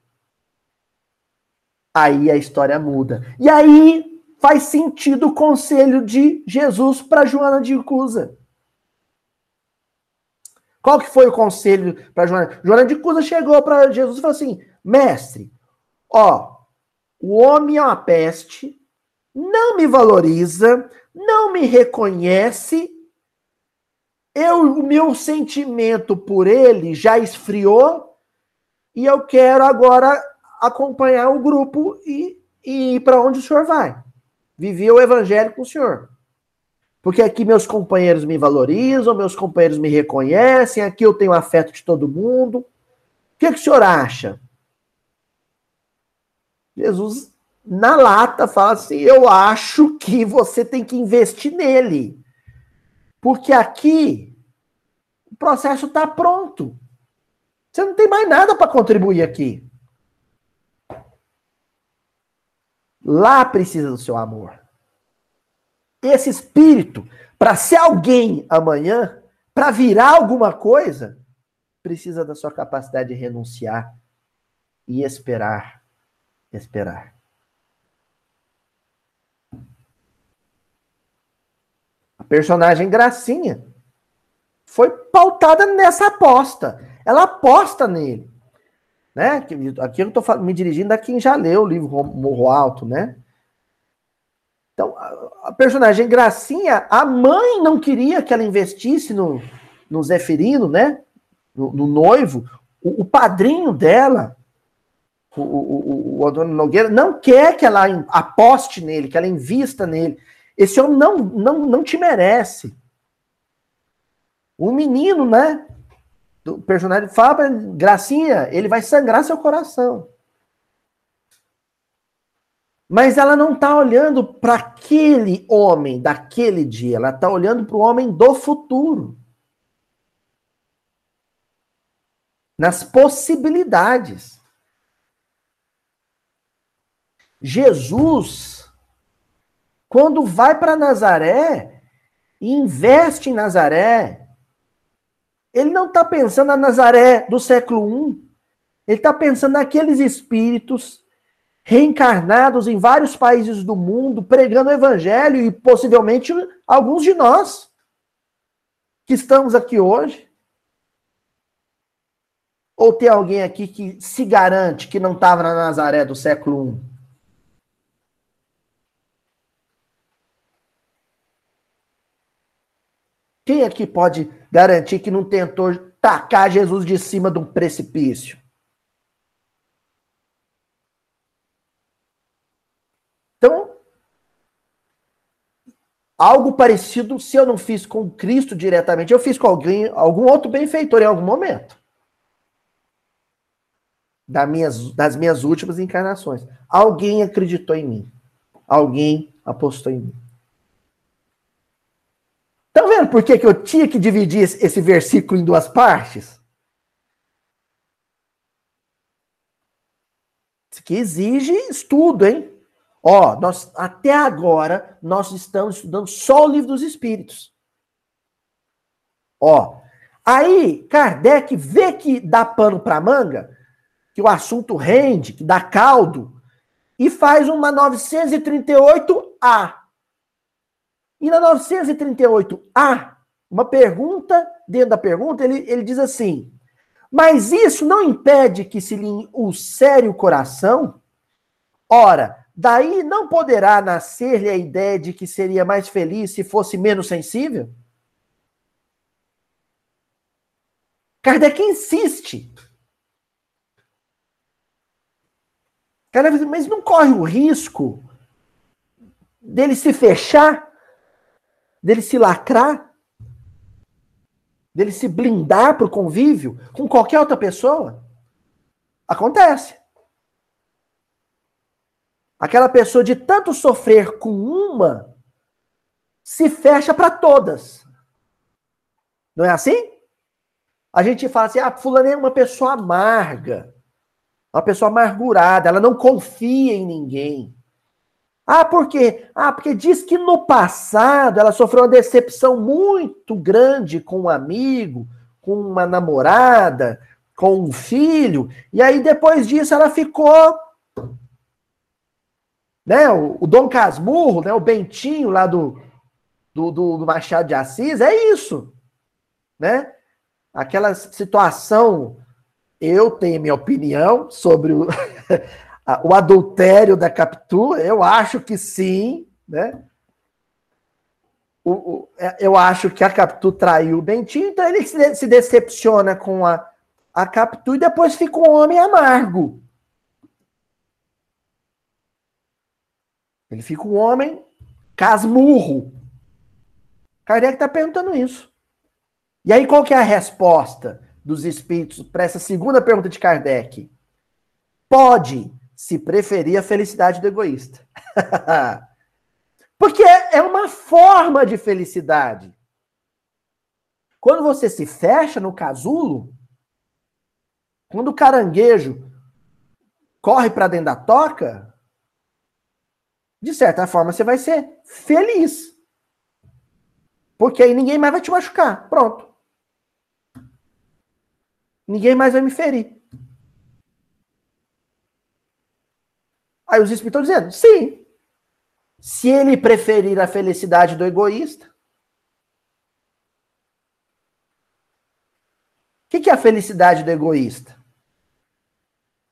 aí a história muda. E aí faz sentido o conselho de Jesus para Joana de Cusa. Qual que foi o conselho para Joana? Joana de Cusa chegou para Jesus e falou assim: Mestre, ó, o homem é uma peste, não me valoriza, não me reconhece, eu, o meu sentimento por ele já esfriou e eu quero agora acompanhar o grupo e, e ir para onde o senhor vai. Viver o evangelho com o senhor. Porque aqui meus companheiros me valorizam, meus companheiros me reconhecem, aqui eu tenho afeto de todo mundo. O que, que o senhor acha? Jesus, na lata, fala assim: eu acho que você tem que investir nele. Porque aqui o processo está pronto. Você não tem mais nada para contribuir aqui. Lá precisa do seu amor. Esse espírito, para ser alguém amanhã, para virar alguma coisa, precisa da sua capacidade de renunciar e esperar. Esperar. A personagem Gracinha foi pautada nessa aposta. Ela aposta nele. Né? Aqui eu estou me dirigindo a quem já leu o livro Morro Alto, né? Então, a personagem Gracinha, a mãe não queria que ela investisse no, no Zeferino, né? No, no noivo. O, o, padrinho dela, o, o, o Antônio Nogueira, não quer que ela aposte nele, que ela invista nele. Esse homem não, não, não te merece. O menino, né? O personagem fala pra Gracinha, ele vai sangrar seu coração. Mas ela não está olhando para aquele homem daquele dia, ela está olhando para o homem do futuro. Nas possibilidades. Jesus, quando vai para Nazaré, investe em Nazaré, ele não está pensando na Nazaré do século I, ele está pensando naqueles espíritos reencarnados em vários países do mundo, pregando o evangelho e possivelmente alguns de nós que estamos aqui hoje. Ou tem alguém aqui que se garante que não estava na Nazaré do século I? Quem aqui pode garantir que não tentou tacar Jesus de cima de um precipício? Então, algo parecido, se eu não fiz com Cristo diretamente, eu fiz com alguém, algum outro benfeitor em algum momento. Das minhas, das minhas últimas encarnações. Alguém acreditou em mim. Alguém apostou em mim. Estão vendo por que, que eu tinha que dividir esse versículo em duas partes? Isso aqui exige estudo, hein? Ó, nós até agora nós estamos estudando só o livro dos espíritos. Ó, aí Kardec vê que dá pano para manga, que o assunto rende, que dá caldo, e faz uma 938A. E na 938A, uma pergunta, dentro da pergunta, ele, ele diz assim: Mas isso não impede que se lhe ulcere o coração? Ora, Daí não poderá nascer-lhe a ideia de que seria mais feliz se fosse menos sensível? Kardec insiste. Kardec, mas não corre o risco dele se fechar, dele se lacrar, dele se blindar para o convívio com qualquer outra pessoa? Acontece. Aquela pessoa de tanto sofrer com uma se fecha para todas. Não é assim? A gente fala assim: ah, fulano é uma pessoa amarga, uma pessoa amargurada, ela não confia em ninguém. Ah, por quê? Ah, porque diz que no passado ela sofreu uma decepção muito grande com um amigo, com uma namorada, com um filho, e aí depois disso ela ficou né, o, o Dom Casmurro, né, o Bentinho lá do, do, do, Machado de Assis, é isso, né? Aquela situação, eu tenho minha opinião sobre o, o adultério da Capitu, eu acho que sim, né? O, o, é, eu acho que a Capitu traiu o Bentinho, então ele se, se decepciona com a, a Capitu e depois fica um homem amargo. Ele fica um homem casmurro. Kardec está perguntando isso. E aí, qual que é a resposta dos espíritos para essa segunda pergunta de Kardec? Pode se preferir a felicidade do egoísta. Porque é uma forma de felicidade. Quando você se fecha no casulo, quando o caranguejo corre para dentro da toca, de certa forma você vai ser feliz. Porque aí ninguém mais vai te machucar. Pronto. Ninguém mais vai me ferir. Aí os espíritos estão dizendo, sim. Se ele preferir a felicidade do egoísta. O que, que é a felicidade do egoísta?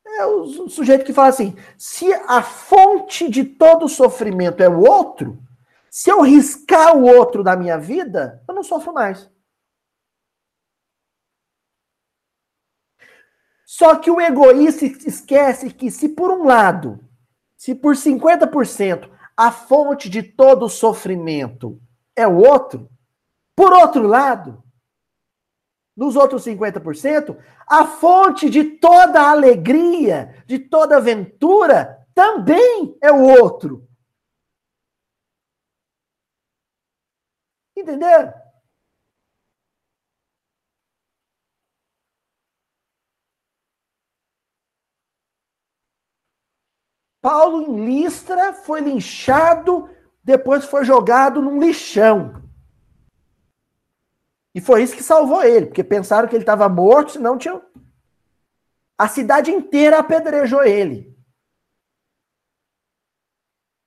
É o sujeito que fala assim: se a fonte de todo sofrimento é o outro, se eu riscar o outro da minha vida, eu não sofro mais. Só que o egoísta esquece que se por um lado se por 50% a fonte de todo sofrimento é o outro, por outro lado, nos outros 50%, a fonte de toda alegria, de toda aventura, também é o outro. Entenderam? Paulo em Listra foi linchado, depois foi jogado num lixão. E foi isso que salvou ele, porque pensaram que ele estava morto, senão tinha. A cidade inteira apedrejou ele.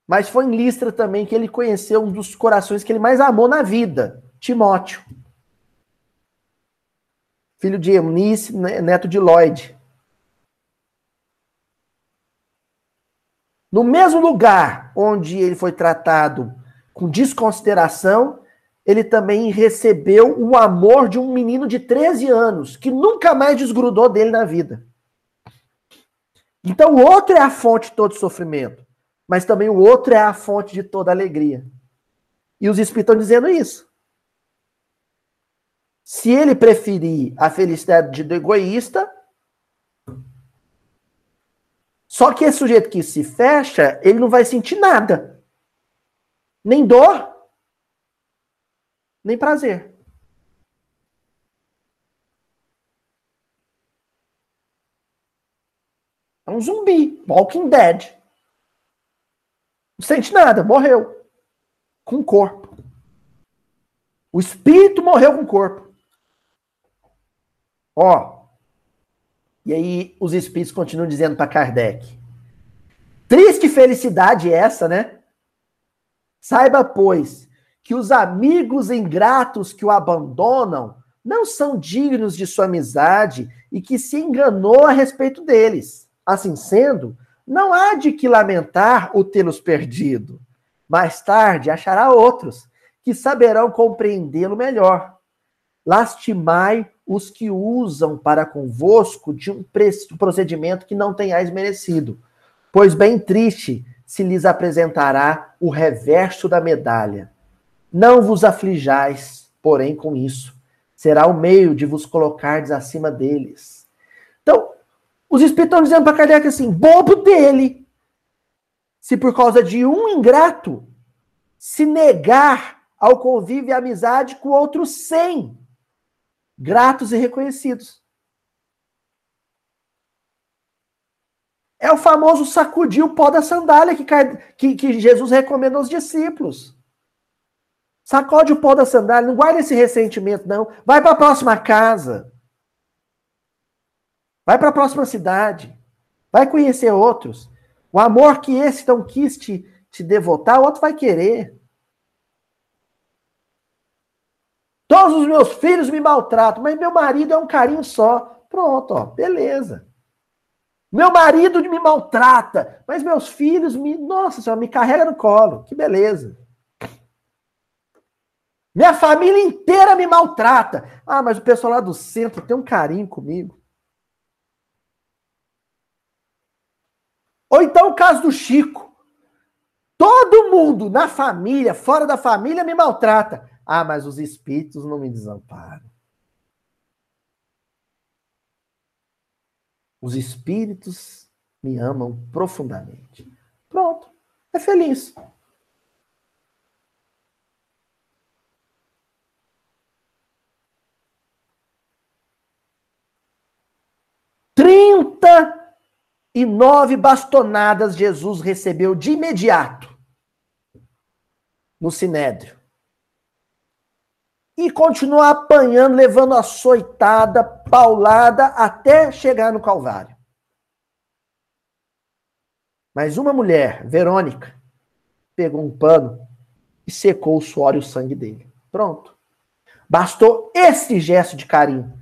Mas foi em Listra também que ele conheceu um dos corações que ele mais amou na vida, Timóteo. Filho de Eunice, neto de Lloyd. No mesmo lugar onde ele foi tratado com desconsideração, ele também recebeu o amor de um menino de 13 anos, que nunca mais desgrudou dele na vida. Então o outro é a fonte de todo sofrimento, mas também o outro é a fonte de toda alegria. E os espíritos estão dizendo isso. Se ele preferir a felicidade do egoísta, só que esse sujeito que se fecha, ele não vai sentir nada. Nem dor, nem prazer. É um zumbi, Walking Dead. Não sente nada, morreu. Com o corpo. O espírito morreu com o corpo. Ó, e aí os espíritos continuam dizendo para Kardec: Triste felicidade essa, né? Saiba, pois, que os amigos ingratos que o abandonam não são dignos de sua amizade e que se enganou a respeito deles. Assim sendo, não há de que lamentar o tê-los perdido. Mais tarde achará outros que saberão compreendê-lo melhor. Lastimai os que usam para convosco de um procedimento que não tenhais merecido. Pois bem triste se lhes apresentará o reverso da medalha. Não vos aflijais, porém, com isso. Será o meio de vos colocardes acima deles. Então, os espíritos estão dizendo para Kardec assim: bobo dele, se por causa de um ingrato se negar ao convívio e amizade com outros cem gratos e reconhecidos. É o famoso sacudir o pó da sandália que, que, que Jesus recomenda aos discípulos. Sacode o pó da sandália, não guarda esse ressentimento, não. Vai para a próxima casa. Vai para a próxima cidade. Vai conhecer outros. O amor que esse não quis te, te devotar, o outro vai querer. Todos os meus filhos me maltratam, mas meu marido é um carinho só. Pronto, ó, beleza. Meu marido me maltrata, mas meus filhos me, nossa senhora, me carrega no colo. Que beleza. Minha família inteira me maltrata. Ah, mas o pessoal lá do centro tem um carinho comigo. Ou então o caso do Chico. Todo mundo na família, fora da família, me maltrata. Ah, mas os espíritos não me desamparam. Os espíritos me amam profundamente. Pronto, é feliz. Trinta e nove bastonadas Jesus recebeu de imediato no Sinédrio e continuar apanhando, levando açoitada, paulada, até chegar no Calvário. Mas uma mulher, Verônica, pegou um pano e secou o suor e o sangue dele. Pronto. Bastou esse gesto de carinho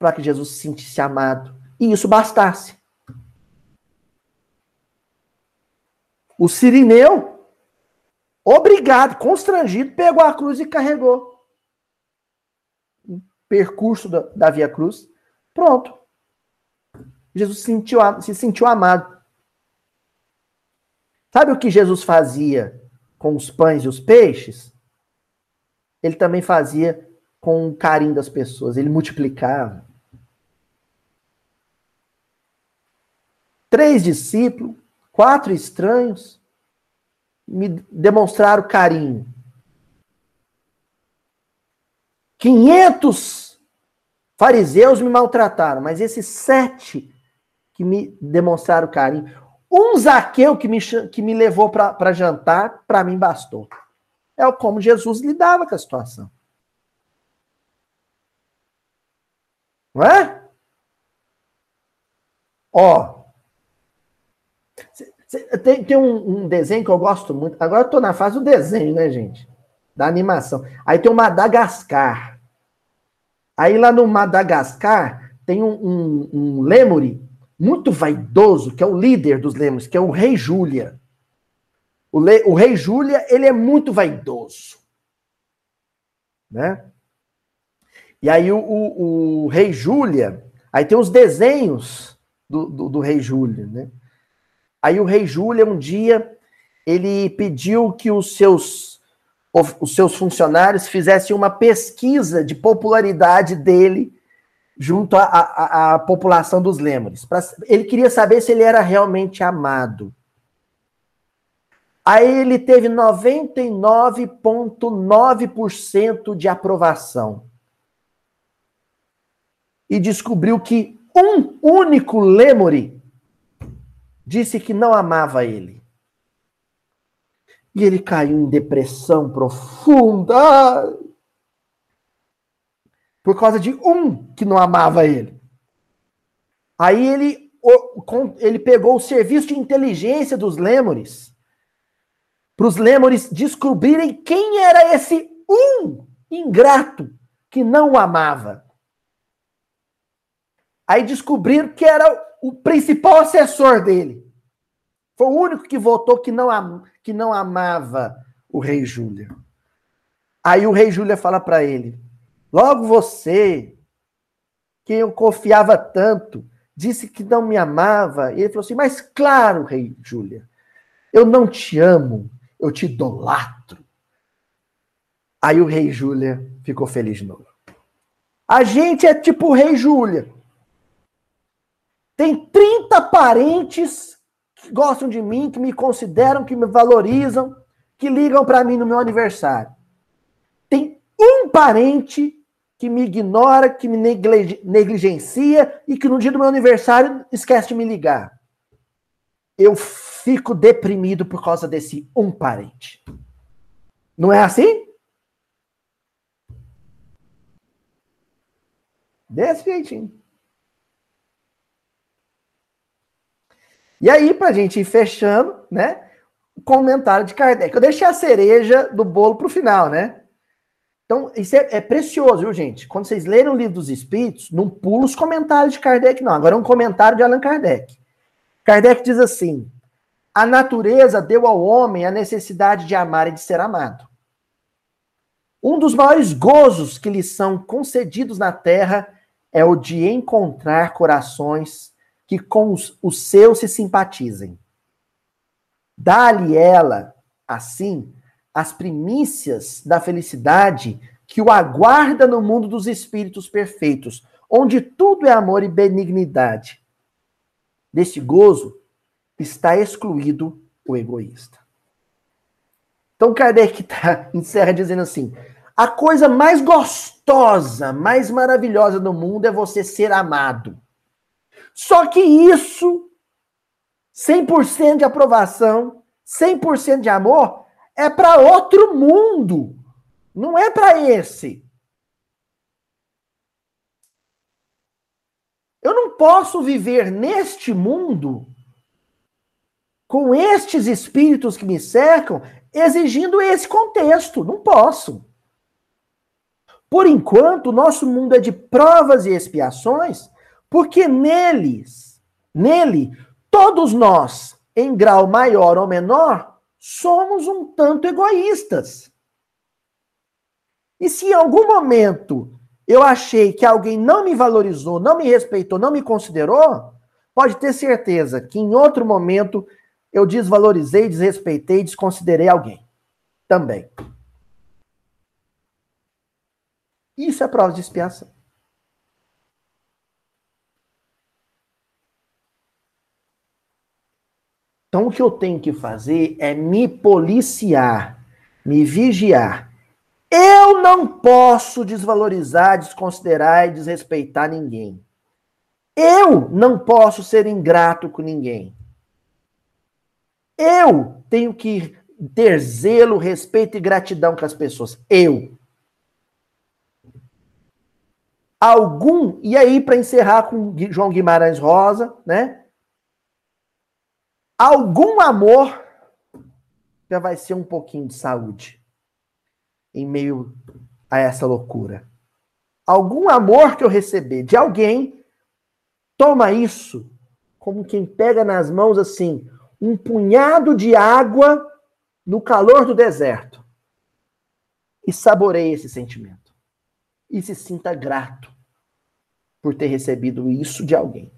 para que Jesus se sentisse amado. E isso bastasse. O Sirineu obrigado, constrangido, pegou a cruz e carregou. O percurso da, da Via Cruz. Pronto. Jesus se sentiu, se sentiu amado. Sabe o que Jesus fazia com os pães e os peixes? Ele também fazia com o carinho das pessoas, ele multiplicava. Três discípulos, quatro estranhos, me demonstraram carinho. 500 fariseus me maltrataram, mas esses sete que me demonstraram carinho. Um Zaqueu que me, que me levou para jantar, para mim bastou. É como Jesus lidava com a situação. Não é? Ó, tem, tem um, um, desenho que eu gosto muito. Agora eu tô na fase do desenho, né, gente? Da animação. Aí tem o Madagascar. Aí lá no Madagascar tem um, um, um muito vaidoso, que é o líder dos lêmures, que é o rei Júlia. O, le, o rei Júlia, ele é muito vaidoso. Né? E aí o, o, o rei Júlia, aí tem os desenhos do, do, do rei Júlia, né? Aí o rei Júlia, um dia, ele pediu que os seus, os seus funcionários fizessem uma pesquisa de popularidade dele junto à, população dos Lêmures. Ele queria saber se ele era realmente amado. Aí ele teve 99,9% de aprovação. E descobriu que um único Lemure disse que não amava ele. E ele caiu em depressão profunda por causa de um que não amava ele. Aí ele, ele pegou o serviço de inteligência dos Lêmures para os Lêmures descobrirem quem era esse um ingrato que não o amava. Aí descobriram que era o principal assessor dele. Foi o único que votou que não, am, que não amava o rei Júlia. Aí o rei Júlia fala para ele: Logo você, que eu confiava tanto, disse que não me amava. E ele falou assim: Mas claro, rei Júlia, eu não te amo, eu te idolatro. Aí o rei Júlia ficou feliz de novo. A gente é tipo o rei Júlia. Tem 30 parentes que gostam de mim, que me consideram, que me valorizam, que ligam para mim no meu aniversário. Tem um parente que me ignora, que me negligencia e que no dia do meu aniversário esquece de me ligar. Eu fico deprimido por causa desse um parente. Não é assim? Desse jeitinho. E aí, para a gente ir fechando, né? Comentário de Kardec. Eu deixei a cereja do bolo para o final, né? Então, isso é, é, precioso, viu, gente? Quando vocês lerem o livro dos Espíritos, não pula os comentários de Kardec, não. Agora é um comentário de Allan Kardec. Kardec diz assim: a natureza deu ao homem a necessidade de amar e de ser amado. Um dos maiores gozos que lhe são concedidos na terra é o de encontrar corações que com os, os seus se simpatizem. Dá-lhe ela, assim, as primícias da felicidade que o aguarda no mundo dos espíritos perfeitos, onde tudo é amor e benignidade. Desse gozo está excluído o egoísta. Então Kardec tá, encerra dizendo assim: a coisa mais gostosa, mais maravilhosa do mundo é você ser amado. Só que isso, 100% de aprovação, 100% de amor, é para outro mundo, não é para esse. Eu não posso viver neste mundo com estes espíritos que me cercam, exigindo esse contexto. Não posso. Por enquanto, o nosso mundo é de provas e expiações, porque neles, nele, todos nós, em grau maior ou menor, somos um tanto egoístas. E se em algum momento eu achei que alguém não me valorizou, não me respeitou, não me considerou, pode ter certeza que em outro momento eu desvalorizei, desrespeitei, desconsiderei alguém. Também. Isso é prova de expiação. Então, o que eu tenho que fazer é me policiar, me vigiar. Eu não posso desvalorizar, desconsiderar e desrespeitar ninguém. Eu não posso ser ingrato com ninguém. Eu tenho que ter zelo, respeito e gratidão com as pessoas. Eu. Algum, e aí para encerrar com João Guimarães Rosa, né? Algum amor, já vai ser um pouquinho de saúde em meio a essa loucura. Algum amor que eu receber de alguém, toma isso como quem pega nas mãos assim um punhado de água no calor do deserto e saboreie esse sentimento. E se sinta grato por ter recebido isso de alguém.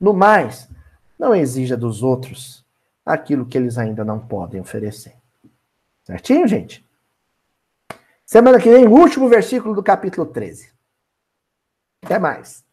No mais, não exija dos outros aquilo que eles ainda não podem oferecer. Certinho, gente? Semana que vem, último versículo do capítulo 13. Até mais.